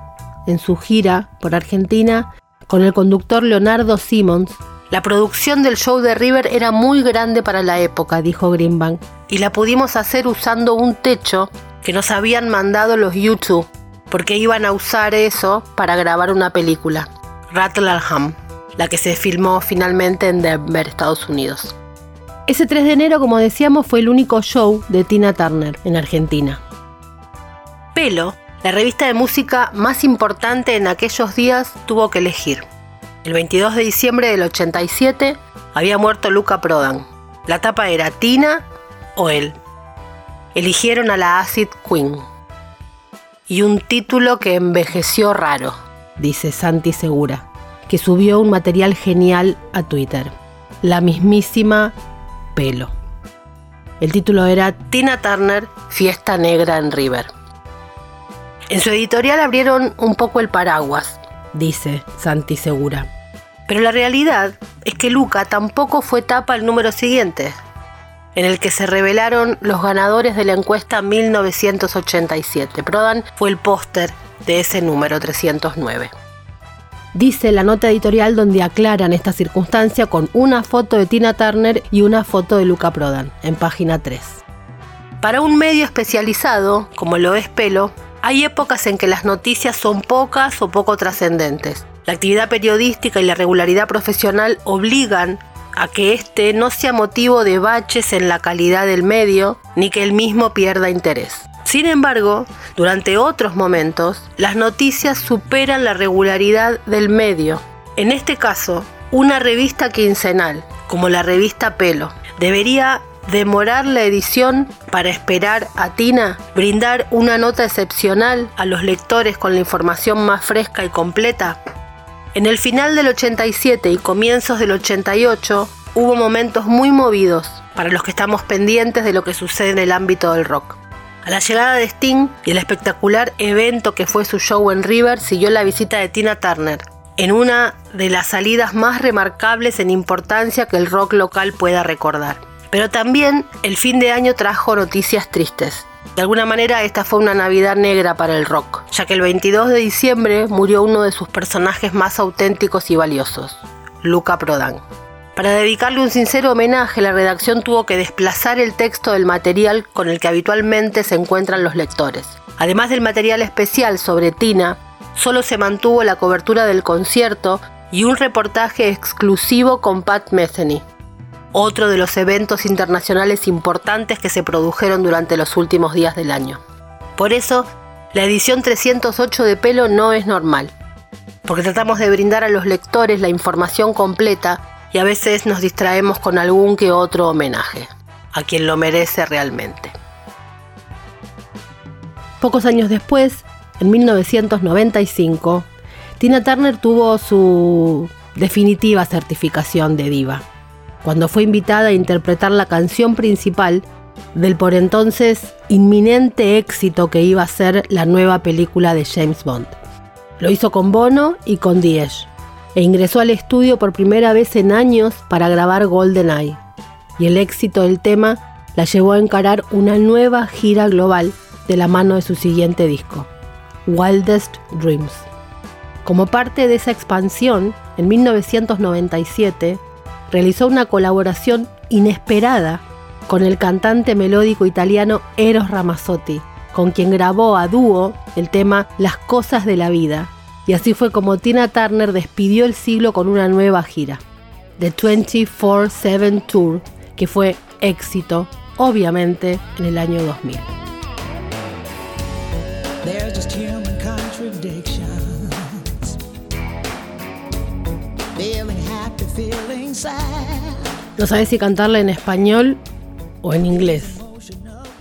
en su gira por Argentina con el conductor Leonardo Simmons. La producción del show de River era muy grande para la época, dijo Greenbank, y la pudimos hacer usando un techo que nos habían mandado los YouTube porque iban a usar eso para grabar una película, Rattlerham, la que se filmó finalmente en Denver, Estados Unidos. Ese 3 de enero, como decíamos, fue el único show de Tina Turner en Argentina. Pelo, la revista de música más importante en aquellos días, tuvo que elegir. El 22 de diciembre del 87 había muerto Luca Prodan. La tapa era Tina o él. Eligieron a la Acid Queen y un título que envejeció raro, dice Santi Segura, que subió un material genial a Twitter. La mismísima pelo. El título era Tina Turner, Fiesta Negra en River. En su editorial abrieron un poco el paraguas, dice Santi Segura. Pero la realidad es que Luca tampoco fue tapa el número siguiente, en el que se revelaron los ganadores de la encuesta 1987. Prodan fue el póster de ese número 309. Dice la nota editorial donde aclaran esta circunstancia con una foto de Tina Turner y una foto de Luca Prodan, en página 3. Para un medio especializado, como lo es Pelo, hay épocas en que las noticias son pocas o poco trascendentes. La actividad periodística y la regularidad profesional obligan a que éste no sea motivo de baches en la calidad del medio ni que el mismo pierda interés. Sin embargo, durante otros momentos, las noticias superan la regularidad del medio. En este caso, una revista quincenal, como la revista Pelo, debería demorar la edición para esperar a Tina, brindar una nota excepcional a los lectores con la información más fresca y completa. En el final del 87 y comienzos del 88 hubo momentos muy movidos para los que estamos pendientes de lo que sucede en el ámbito del rock. A la llegada de Sting y el espectacular evento que fue su show en River siguió la visita de Tina Turner, en una de las salidas más remarcables en importancia que el rock local pueda recordar. Pero también el fin de año trajo noticias tristes. De alguna manera esta fue una Navidad negra para el rock, ya que el 22 de diciembre murió uno de sus personajes más auténticos y valiosos, Luca Prodan. Para dedicarle un sincero homenaje, la redacción tuvo que desplazar el texto del material con el que habitualmente se encuentran los lectores. Además del material especial sobre Tina, solo se mantuvo la cobertura del concierto y un reportaje exclusivo con Pat Metheny, otro de los eventos internacionales importantes que se produjeron durante los últimos días del año. Por eso, la edición 308 de Pelo no es normal, porque tratamos de brindar a los lectores la información completa y a veces nos distraemos con algún que otro homenaje, a quien lo merece realmente. Pocos años después, en 1995, Tina Turner tuvo su definitiva certificación de diva, cuando fue invitada a interpretar la canción principal del por entonces inminente éxito que iba a ser la nueva película de James Bond. Lo hizo con Bono y con Diez, e ingresó al estudio por primera vez en años para grabar GoldenEye. Y el éxito del tema la llevó a encarar una nueva gira global de la mano de su siguiente disco, Wildest Dreams. Como parte de esa expansión, en 1997 realizó una colaboración inesperada con el cantante melódico italiano Eros Ramazzotti, con quien grabó a dúo el tema Las cosas de la vida, y así fue como Tina Turner despidió el siglo con una nueva gira, The 24-7 Tour, que fue éxito, obviamente, en el año 2000. No sabes si cantarla en español o en inglés.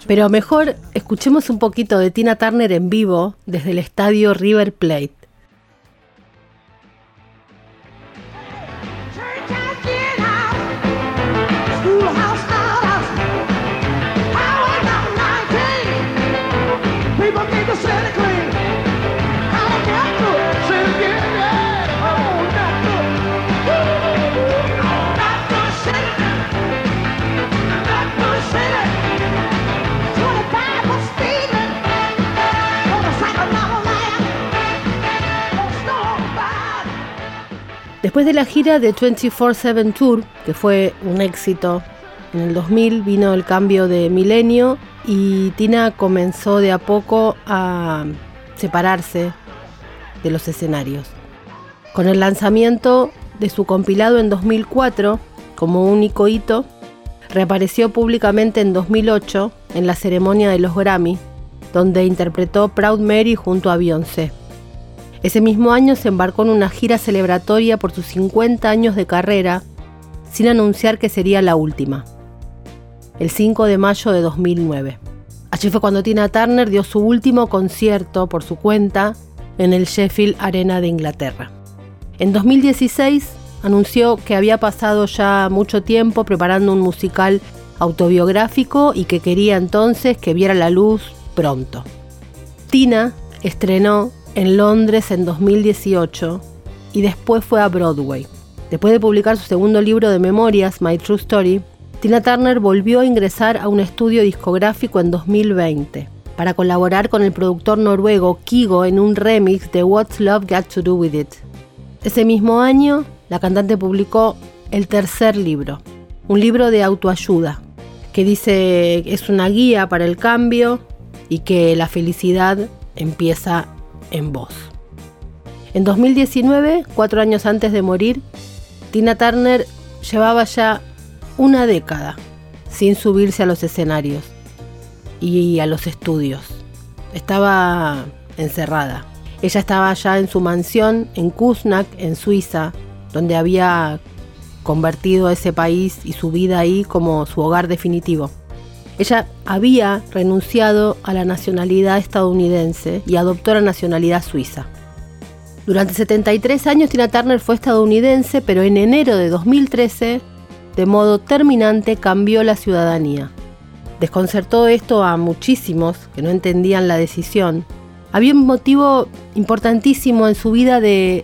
Pero mejor escuchemos un poquito de Tina Turner en vivo desde el estadio River Plate. Después de la gira de 24-7 Tour, que fue un éxito, en el 2000 vino el cambio de milenio y Tina comenzó de a poco a separarse de los escenarios. Con el lanzamiento de su compilado en 2004, como único hito, reapareció públicamente en 2008 en la ceremonia de los Grammy, donde interpretó Proud Mary junto a Beyoncé. Ese mismo año se embarcó en una gira celebratoria por sus 50 años de carrera, sin anunciar que sería la última, el 5 de mayo de 2009. Allí fue cuando Tina Turner dio su último concierto por su cuenta en el Sheffield Arena de Inglaterra. En 2016 anunció que había pasado ya mucho tiempo preparando un musical autobiográfico y que quería entonces que viera la luz pronto. Tina estrenó en Londres en 2018 y después fue a Broadway. Después de publicar su segundo libro de memorias, My True Story, Tina Turner volvió a ingresar a un estudio discográfico en 2020 para colaborar con el productor noruego Kigo en un remix de What's Love Got to Do With It. Ese mismo año, la cantante publicó el tercer libro, un libro de autoayuda, que dice es una guía para el cambio y que la felicidad empieza en voz. En 2019, cuatro años antes de morir, Tina Turner llevaba ya una década sin subirse a los escenarios y a los estudios. Estaba encerrada. Ella estaba ya en su mansión en Kuznach, en Suiza, donde había convertido ese país y su vida ahí como su hogar definitivo. Ella había renunciado a la nacionalidad estadounidense y adoptó la nacionalidad suiza. Durante 73 años Tina Turner fue estadounidense, pero en enero de 2013, de modo terminante, cambió la ciudadanía. Desconcertó esto a muchísimos que no entendían la decisión. Había un motivo importantísimo en su vida de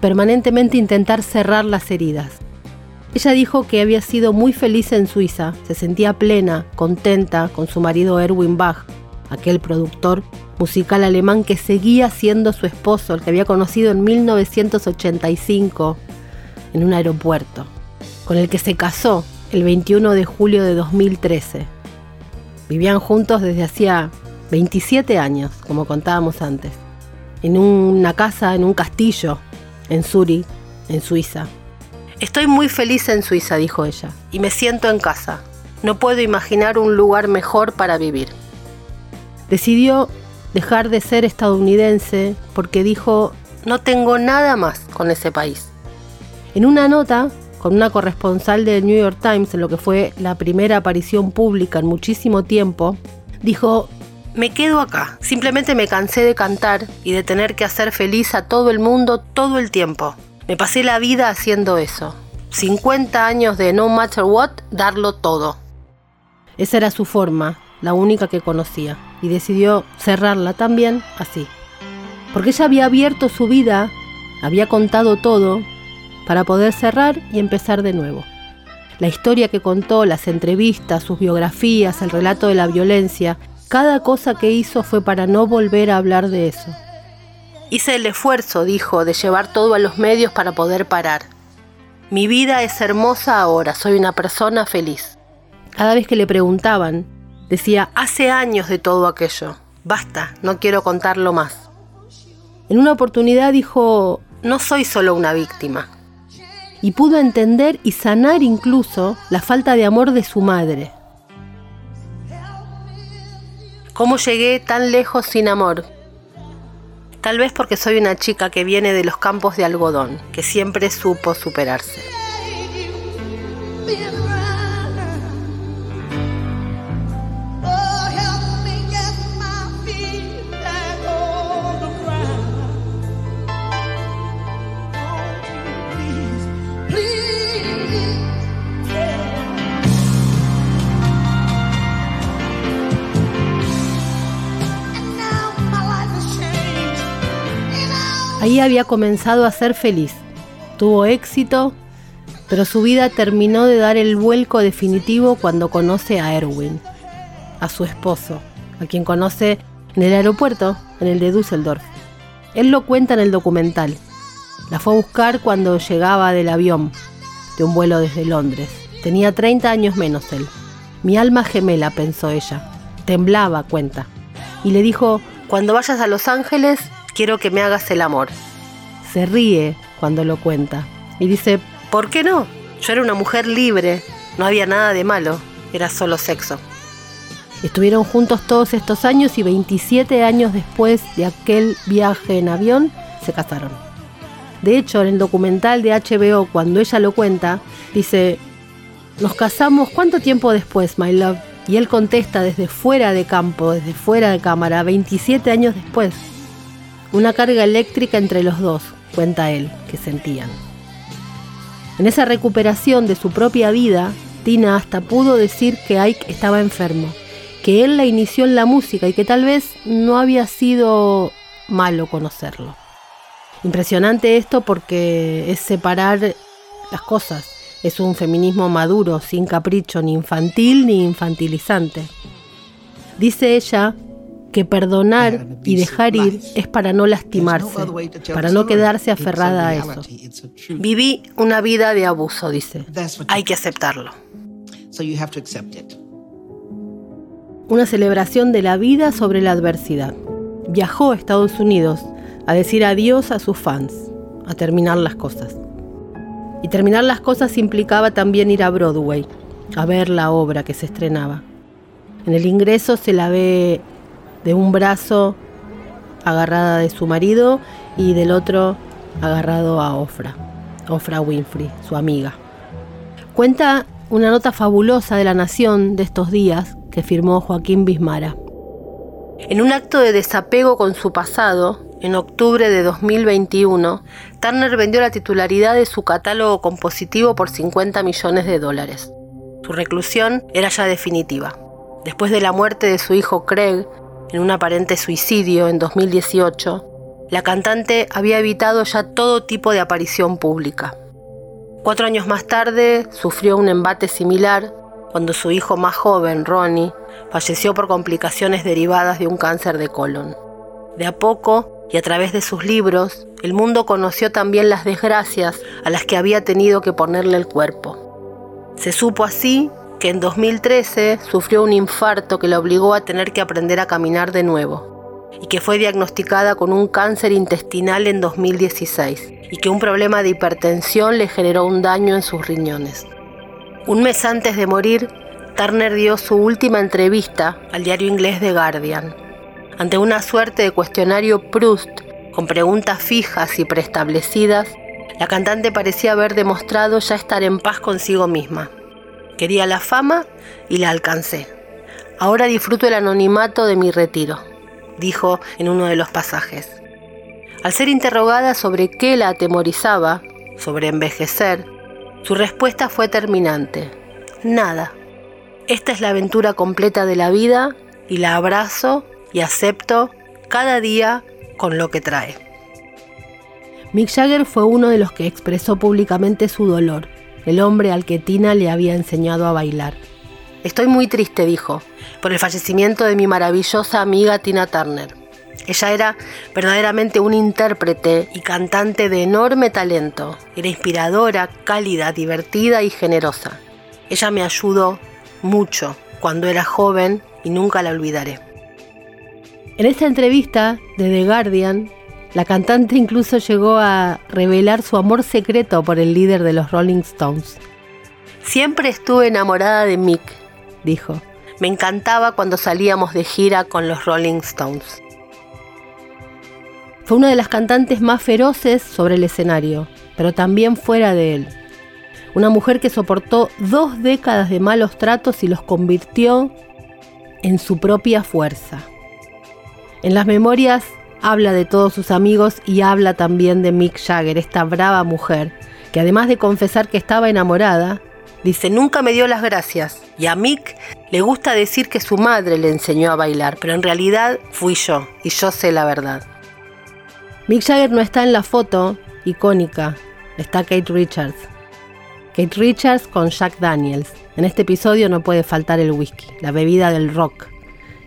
permanentemente intentar cerrar las heridas. Ella dijo que había sido muy feliz en Suiza, se sentía plena, contenta con su marido Erwin Bach, aquel productor musical alemán que seguía siendo su esposo, el que había conocido en 1985 en un aeropuerto, con el que se casó el 21 de julio de 2013. Vivían juntos desde hacía 27 años, como contábamos antes, en una casa, en un castillo, en Zurich, en Suiza. Estoy muy feliz en Suiza, dijo ella, y me siento en casa. No puedo imaginar un lugar mejor para vivir. Decidió dejar de ser estadounidense porque dijo, no tengo nada más con ese país. En una nota con una corresponsal del New York Times en lo que fue la primera aparición pública en muchísimo tiempo, dijo, me quedo acá, simplemente me cansé de cantar y de tener que hacer feliz a todo el mundo todo el tiempo. Me pasé la vida haciendo eso. 50 años de no matter what, darlo todo. Esa era su forma, la única que conocía, y decidió cerrarla también así. Porque ella había abierto su vida, había contado todo, para poder cerrar y empezar de nuevo. La historia que contó, las entrevistas, sus biografías, el relato de la violencia, cada cosa que hizo fue para no volver a hablar de eso. Hice el esfuerzo, dijo, de llevar todo a los medios para poder parar. Mi vida es hermosa ahora, soy una persona feliz. Cada vez que le preguntaban, decía, hace años de todo aquello, basta, no quiero contarlo más. En una oportunidad dijo, no soy solo una víctima, y pudo entender y sanar incluso la falta de amor de su madre. ¿Cómo llegué tan lejos sin amor? Tal vez porque soy una chica que viene de los campos de algodón, que siempre supo superarse. Ahí había comenzado a ser feliz. Tuvo éxito, pero su vida terminó de dar el vuelco definitivo cuando conoce a Erwin, a su esposo, a quien conoce en el aeropuerto, en el de Düsseldorf. Él lo cuenta en el documental. La fue a buscar cuando llegaba del avión, de un vuelo desde Londres. Tenía 30 años menos él. Mi alma gemela, pensó ella. Temblaba, cuenta. Y le dijo, cuando vayas a Los Ángeles, quiero que me hagas el amor. Se ríe cuando lo cuenta y dice, ¿por qué no? Yo era una mujer libre, no había nada de malo, era solo sexo. Estuvieron juntos todos estos años y 27 años después de aquel viaje en avión se casaron. De hecho, en el documental de HBO, cuando ella lo cuenta, dice, nos casamos cuánto tiempo después, my love? Y él contesta desde fuera de campo, desde fuera de cámara, 27 años después. Una carga eléctrica entre los dos, cuenta él, que sentían. En esa recuperación de su propia vida, Tina hasta pudo decir que Ike estaba enfermo, que él la inició en la música y que tal vez no había sido malo conocerlo. Impresionante esto porque es separar las cosas. Es un feminismo maduro, sin capricho, ni infantil ni infantilizante. Dice ella que perdonar y dejar ir es para no lastimarse, para no quedarse aferrada a eso. Viví una vida de abuso, dice. Hay que aceptarlo. Una celebración de la vida sobre la adversidad. Viajó a Estados Unidos a decir adiós a sus fans, a terminar las cosas. Y terminar las cosas implicaba también ir a Broadway, a ver la obra que se estrenaba. En el ingreso se la ve de un brazo agarrada de su marido y del otro agarrado a Ofra, Ofra Winfrey, su amiga. Cuenta una nota fabulosa de la Nación de estos días que firmó Joaquín Bismara. En un acto de desapego con su pasado, en octubre de 2021, Turner vendió la titularidad de su catálogo compositivo por 50 millones de dólares. Su reclusión era ya definitiva. Después de la muerte de su hijo Craig, en un aparente suicidio en 2018, la cantante había evitado ya todo tipo de aparición pública. Cuatro años más tarde sufrió un embate similar cuando su hijo más joven, Ronnie, falleció por complicaciones derivadas de un cáncer de colon. De a poco, y a través de sus libros, el mundo conoció también las desgracias a las que había tenido que ponerle el cuerpo. Se supo así que en 2013 sufrió un infarto que la obligó a tener que aprender a caminar de nuevo y que fue diagnosticada con un cáncer intestinal en 2016 y que un problema de hipertensión le generó un daño en sus riñones. Un mes antes de morir, Turner dio su última entrevista al diario inglés The Guardian. Ante una suerte de cuestionario Proust con preguntas fijas y preestablecidas, la cantante parecía haber demostrado ya estar en paz consigo misma. Quería la fama y la alcancé. Ahora disfruto el anonimato de mi retiro, dijo en uno de los pasajes. Al ser interrogada sobre qué la atemorizaba, sobre envejecer, su respuesta fue terminante. Nada. Esta es la aventura completa de la vida y la abrazo y acepto cada día con lo que trae. Mick Jagger fue uno de los que expresó públicamente su dolor el hombre al que Tina le había enseñado a bailar. Estoy muy triste, dijo, por el fallecimiento de mi maravillosa amiga Tina Turner. Ella era verdaderamente un intérprete y cantante de enorme talento. Era inspiradora, cálida, divertida y generosa. Ella me ayudó mucho cuando era joven y nunca la olvidaré. En esta entrevista de The Guardian, la cantante incluso llegó a revelar su amor secreto por el líder de los Rolling Stones. Siempre estuve enamorada de Mick, dijo. Me encantaba cuando salíamos de gira con los Rolling Stones. Fue una de las cantantes más feroces sobre el escenario, pero también fuera de él. Una mujer que soportó dos décadas de malos tratos y los convirtió en su propia fuerza. En las memorias habla de todos sus amigos y habla también de Mick Jagger, esta brava mujer, que además de confesar que estaba enamorada, dice, nunca me dio las gracias. Y a Mick le gusta decir que su madre le enseñó a bailar, pero en realidad fui yo, y yo sé la verdad. Mick Jagger no está en la foto icónica, está Kate Richards. Kate Richards con Jack Daniels. En este episodio no puede faltar el whisky, la bebida del rock,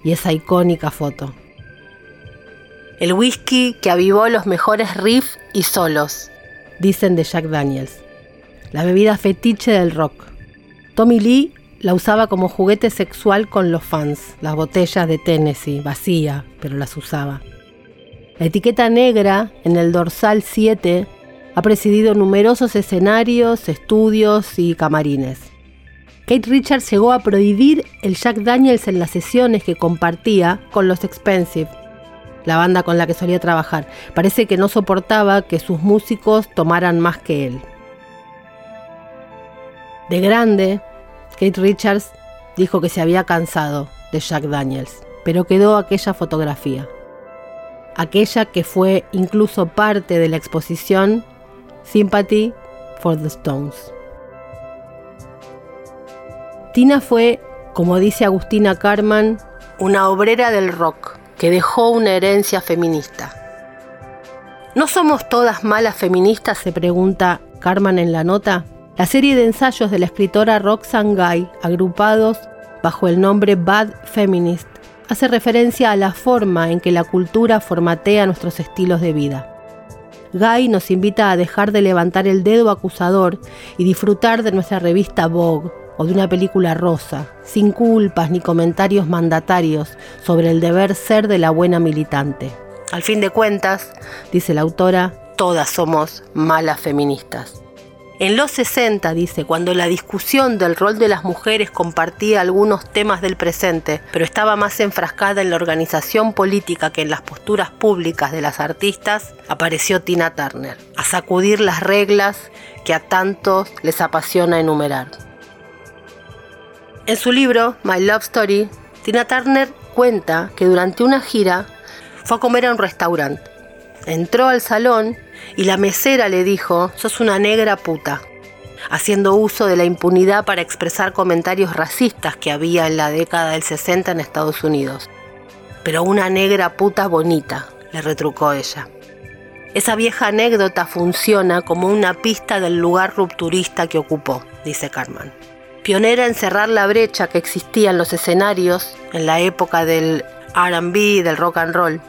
y esa icónica foto el whisky que avivó los mejores riffs y solos, dicen de Jack Daniels. La bebida fetiche del rock. Tommy Lee la usaba como juguete sexual con los fans, las botellas de Tennessee, vacía, pero las usaba. La etiqueta negra en el dorsal 7 ha presidido numerosos escenarios, estudios y camarines. Kate Richards llegó a prohibir el Jack Daniels en las sesiones que compartía con los Expensive la banda con la que solía trabajar. Parece que no soportaba que sus músicos tomaran más que él. De grande, Kate Richards dijo que se había cansado de Jack Daniels, pero quedó aquella fotografía. Aquella que fue incluso parte de la exposición Sympathy for the Stones. Tina fue, como dice Agustina Carman, una obrera del rock que dejó una herencia feminista. ¿No somos todas malas feministas? se pregunta Carmen en la nota. La serie de ensayos de la escritora Roxane Gay, agrupados bajo el nombre Bad Feminist, hace referencia a la forma en que la cultura formatea nuestros estilos de vida. Guy nos invita a dejar de levantar el dedo acusador y disfrutar de nuestra revista Vogue, o de una película rosa, sin culpas ni comentarios mandatarios sobre el deber ser de la buena militante. Al fin de cuentas, dice la autora, todas somos malas feministas. En los 60, dice, cuando la discusión del rol de las mujeres compartía algunos temas del presente, pero estaba más enfrascada en la organización política que en las posturas públicas de las artistas, apareció Tina Turner, a sacudir las reglas que a tantos les apasiona enumerar. En su libro My Love Story, Tina Turner cuenta que durante una gira fue a comer a un restaurante. Entró al salón y la mesera le dijo, sos una negra puta, haciendo uso de la impunidad para expresar comentarios racistas que había en la década del 60 en Estados Unidos. Pero una negra puta bonita, le retrucó ella. Esa vieja anécdota funciona como una pista del lugar rupturista que ocupó, dice Carmen. Pionera en cerrar la brecha que existía en los escenarios en la época del RB, del rock and roll.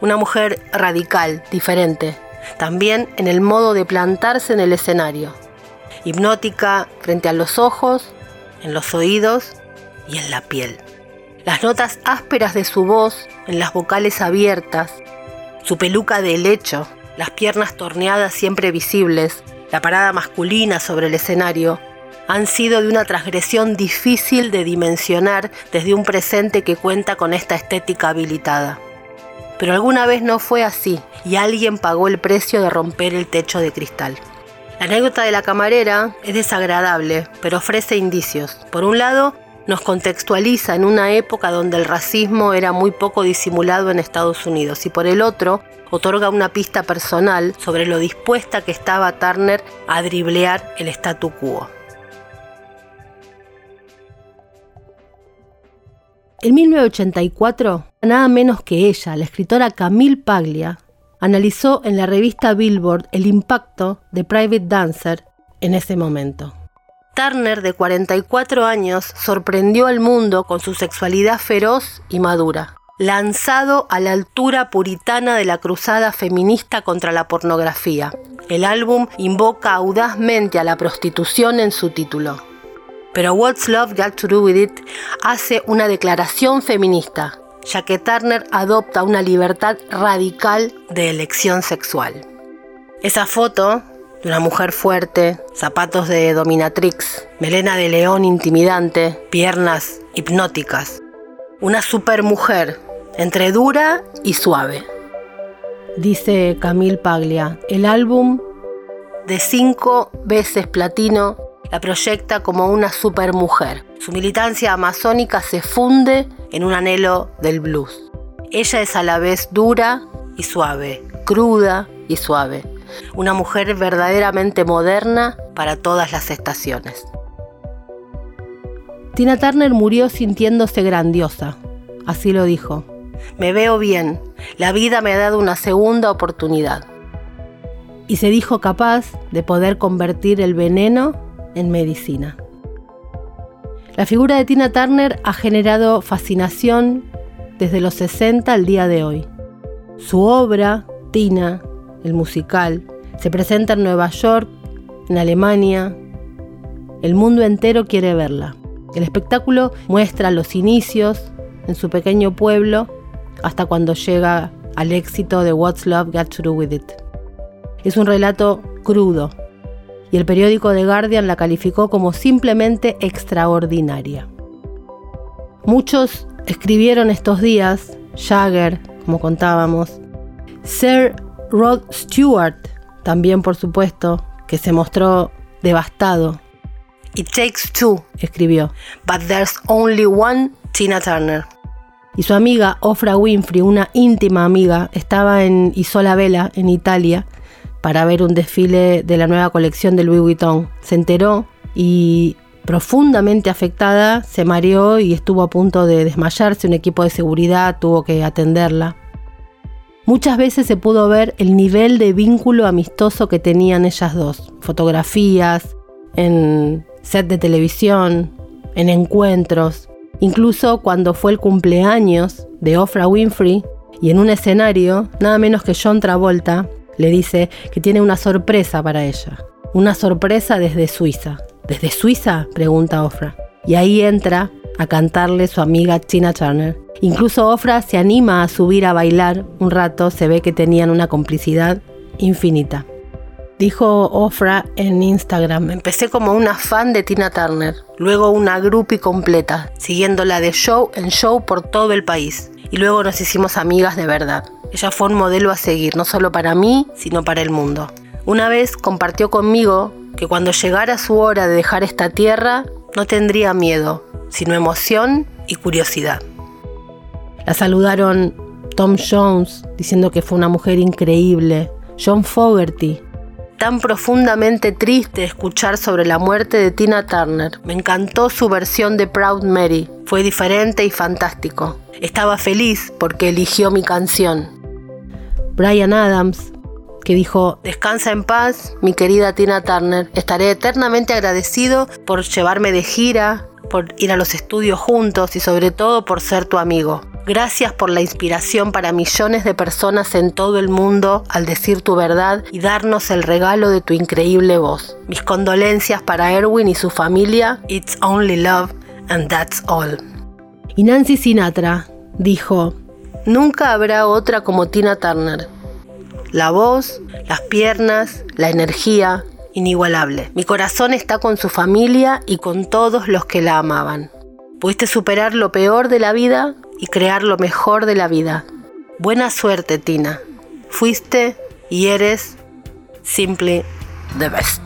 Una mujer radical, diferente, también en el modo de plantarse en el escenario. Hipnótica frente a los ojos, en los oídos y en la piel. Las notas ásperas de su voz en las vocales abiertas, su peluca de helecho, las piernas torneadas siempre visibles, la parada masculina sobre el escenario, han sido de una transgresión difícil de dimensionar desde un presente que cuenta con esta estética habilitada. Pero alguna vez no fue así y alguien pagó el precio de romper el techo de cristal. La anécdota de la camarera es desagradable, pero ofrece indicios. Por un lado, nos contextualiza en una época donde el racismo era muy poco disimulado en Estados Unidos y por el otro, otorga una pista personal sobre lo dispuesta que estaba Turner a driblear el statu quo. En 1984, nada menos que ella, la escritora Camille Paglia, analizó en la revista Billboard el impacto de Private Dancer en ese momento. Turner, de 44 años, sorprendió al mundo con su sexualidad feroz y madura, lanzado a la altura puritana de la cruzada feminista contra la pornografía. El álbum invoca audazmente a la prostitución en su título. Pero What's Love Got to Do With It hace una declaración feminista, ya que Turner adopta una libertad radical de elección sexual. Esa foto de una mujer fuerte, zapatos de dominatrix, melena de león intimidante, piernas hipnóticas. Una supermujer, entre dura y suave. Dice Camille Paglia, el álbum de cinco veces platino la proyecta como una supermujer. Su militancia amazónica se funde en un anhelo del blues. Ella es a la vez dura y suave, cruda y suave. Una mujer verdaderamente moderna para todas las estaciones. Tina Turner murió sintiéndose grandiosa. Así lo dijo. Me veo bien. La vida me ha dado una segunda oportunidad. Y se dijo capaz de poder convertir el veneno en medicina. La figura de Tina Turner ha generado fascinación desde los 60 al día de hoy. Su obra, Tina, el musical, se presenta en Nueva York, en Alemania. El mundo entero quiere verla. El espectáculo muestra los inicios en su pequeño pueblo hasta cuando llega al éxito de What's Love Got to Do With It. Es un relato crudo, y el periódico The Guardian la calificó como simplemente extraordinaria. Muchos escribieron estos días, Jagger, como contábamos, Sir Rod Stewart, también por supuesto, que se mostró devastado. It takes two, escribió, but there's only one Tina Turner. Y su amiga Ofra Winfrey, una íntima amiga, estaba en Isola Vela, en Italia, para ver un desfile de la nueva colección de Louis Vuitton. Se enteró y profundamente afectada se mareó y estuvo a punto de desmayarse. Un equipo de seguridad tuvo que atenderla. Muchas veces se pudo ver el nivel de vínculo amistoso que tenían ellas dos. Fotografías, en set de televisión, en encuentros. Incluso cuando fue el cumpleaños de Oprah Winfrey y en un escenario, nada menos que John Travolta le dice que tiene una sorpresa para ella. Una sorpresa desde Suiza. ¿Desde Suiza? pregunta Ofra. Y ahí entra a cantarle su amiga Tina Turner. Incluso Ofra se anima a subir a bailar un rato, se ve que tenían una complicidad infinita. Dijo Ofra en Instagram, empecé como una fan de Tina Turner, luego una groupie completa, siguiéndola de show en show por todo el país. Y luego nos hicimos amigas de verdad. Ella fue un modelo a seguir, no solo para mí, sino para el mundo. Una vez compartió conmigo que cuando llegara su hora de dejar esta tierra, no tendría miedo, sino emoción y curiosidad. La saludaron Tom Jones, diciendo que fue una mujer increíble, John Fogerty, tan profundamente triste escuchar sobre la muerte de Tina Turner. Me encantó su versión de Proud Mary. Fue diferente y fantástico. Estaba feliz porque eligió mi canción. Brian Adams, que dijo, descansa en paz, mi querida Tina Turner, estaré eternamente agradecido por llevarme de gira, por ir a los estudios juntos y sobre todo por ser tu amigo. Gracias por la inspiración para millones de personas en todo el mundo al decir tu verdad y darnos el regalo de tu increíble voz. Mis condolencias para Erwin y su familia. It's only love and that's all. Y Nancy Sinatra dijo, nunca habrá otra como Tina Turner. La voz, las piernas, la energía, inigualable. Mi corazón está con su familia y con todos los que la amaban. Pudiste superar lo peor de la vida y crear lo mejor de la vida. Buena suerte, Tina. Fuiste y eres simply the best.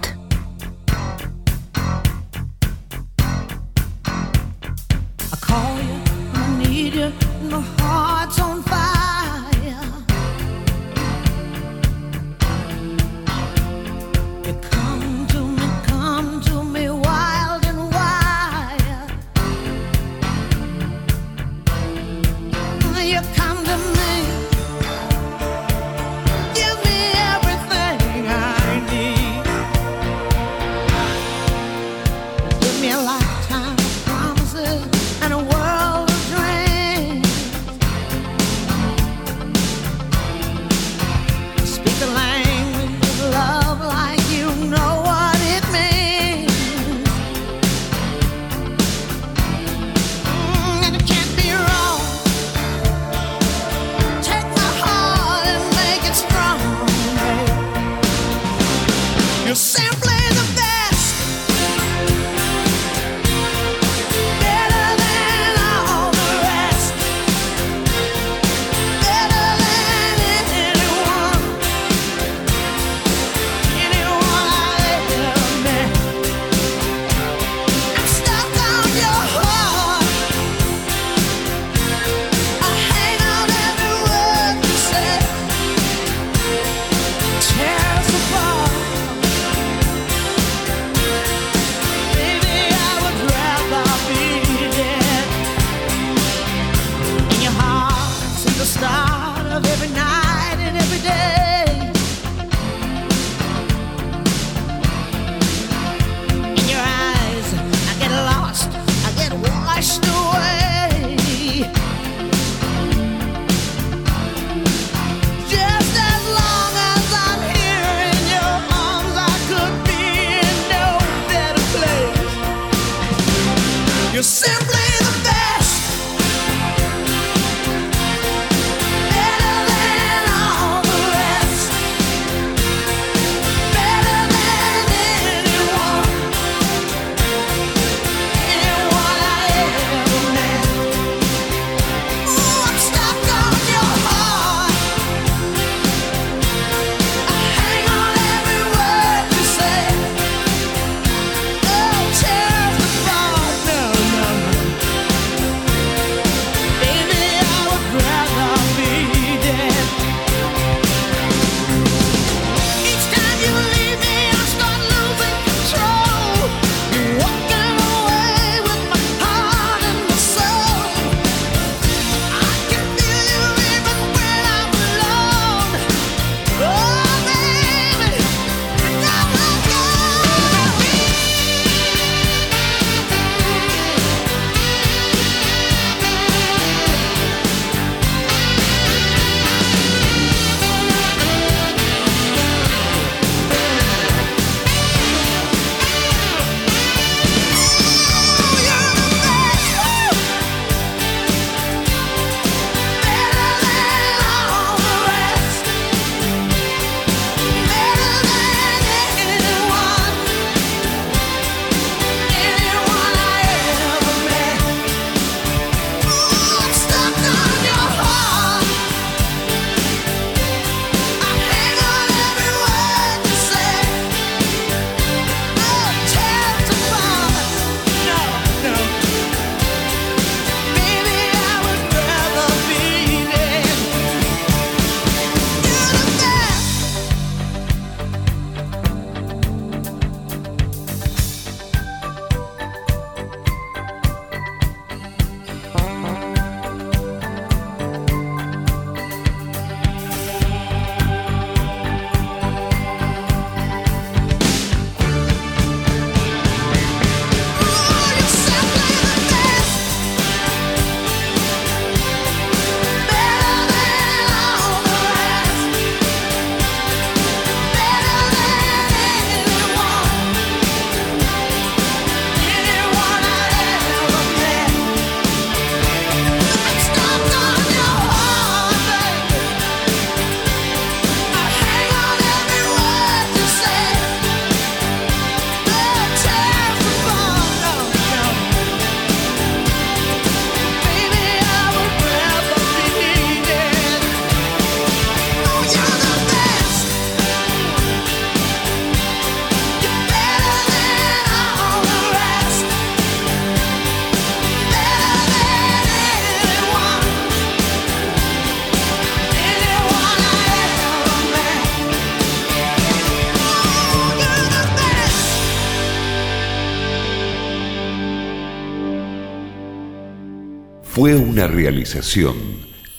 Realización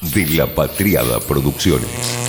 de La Patriada Producciones.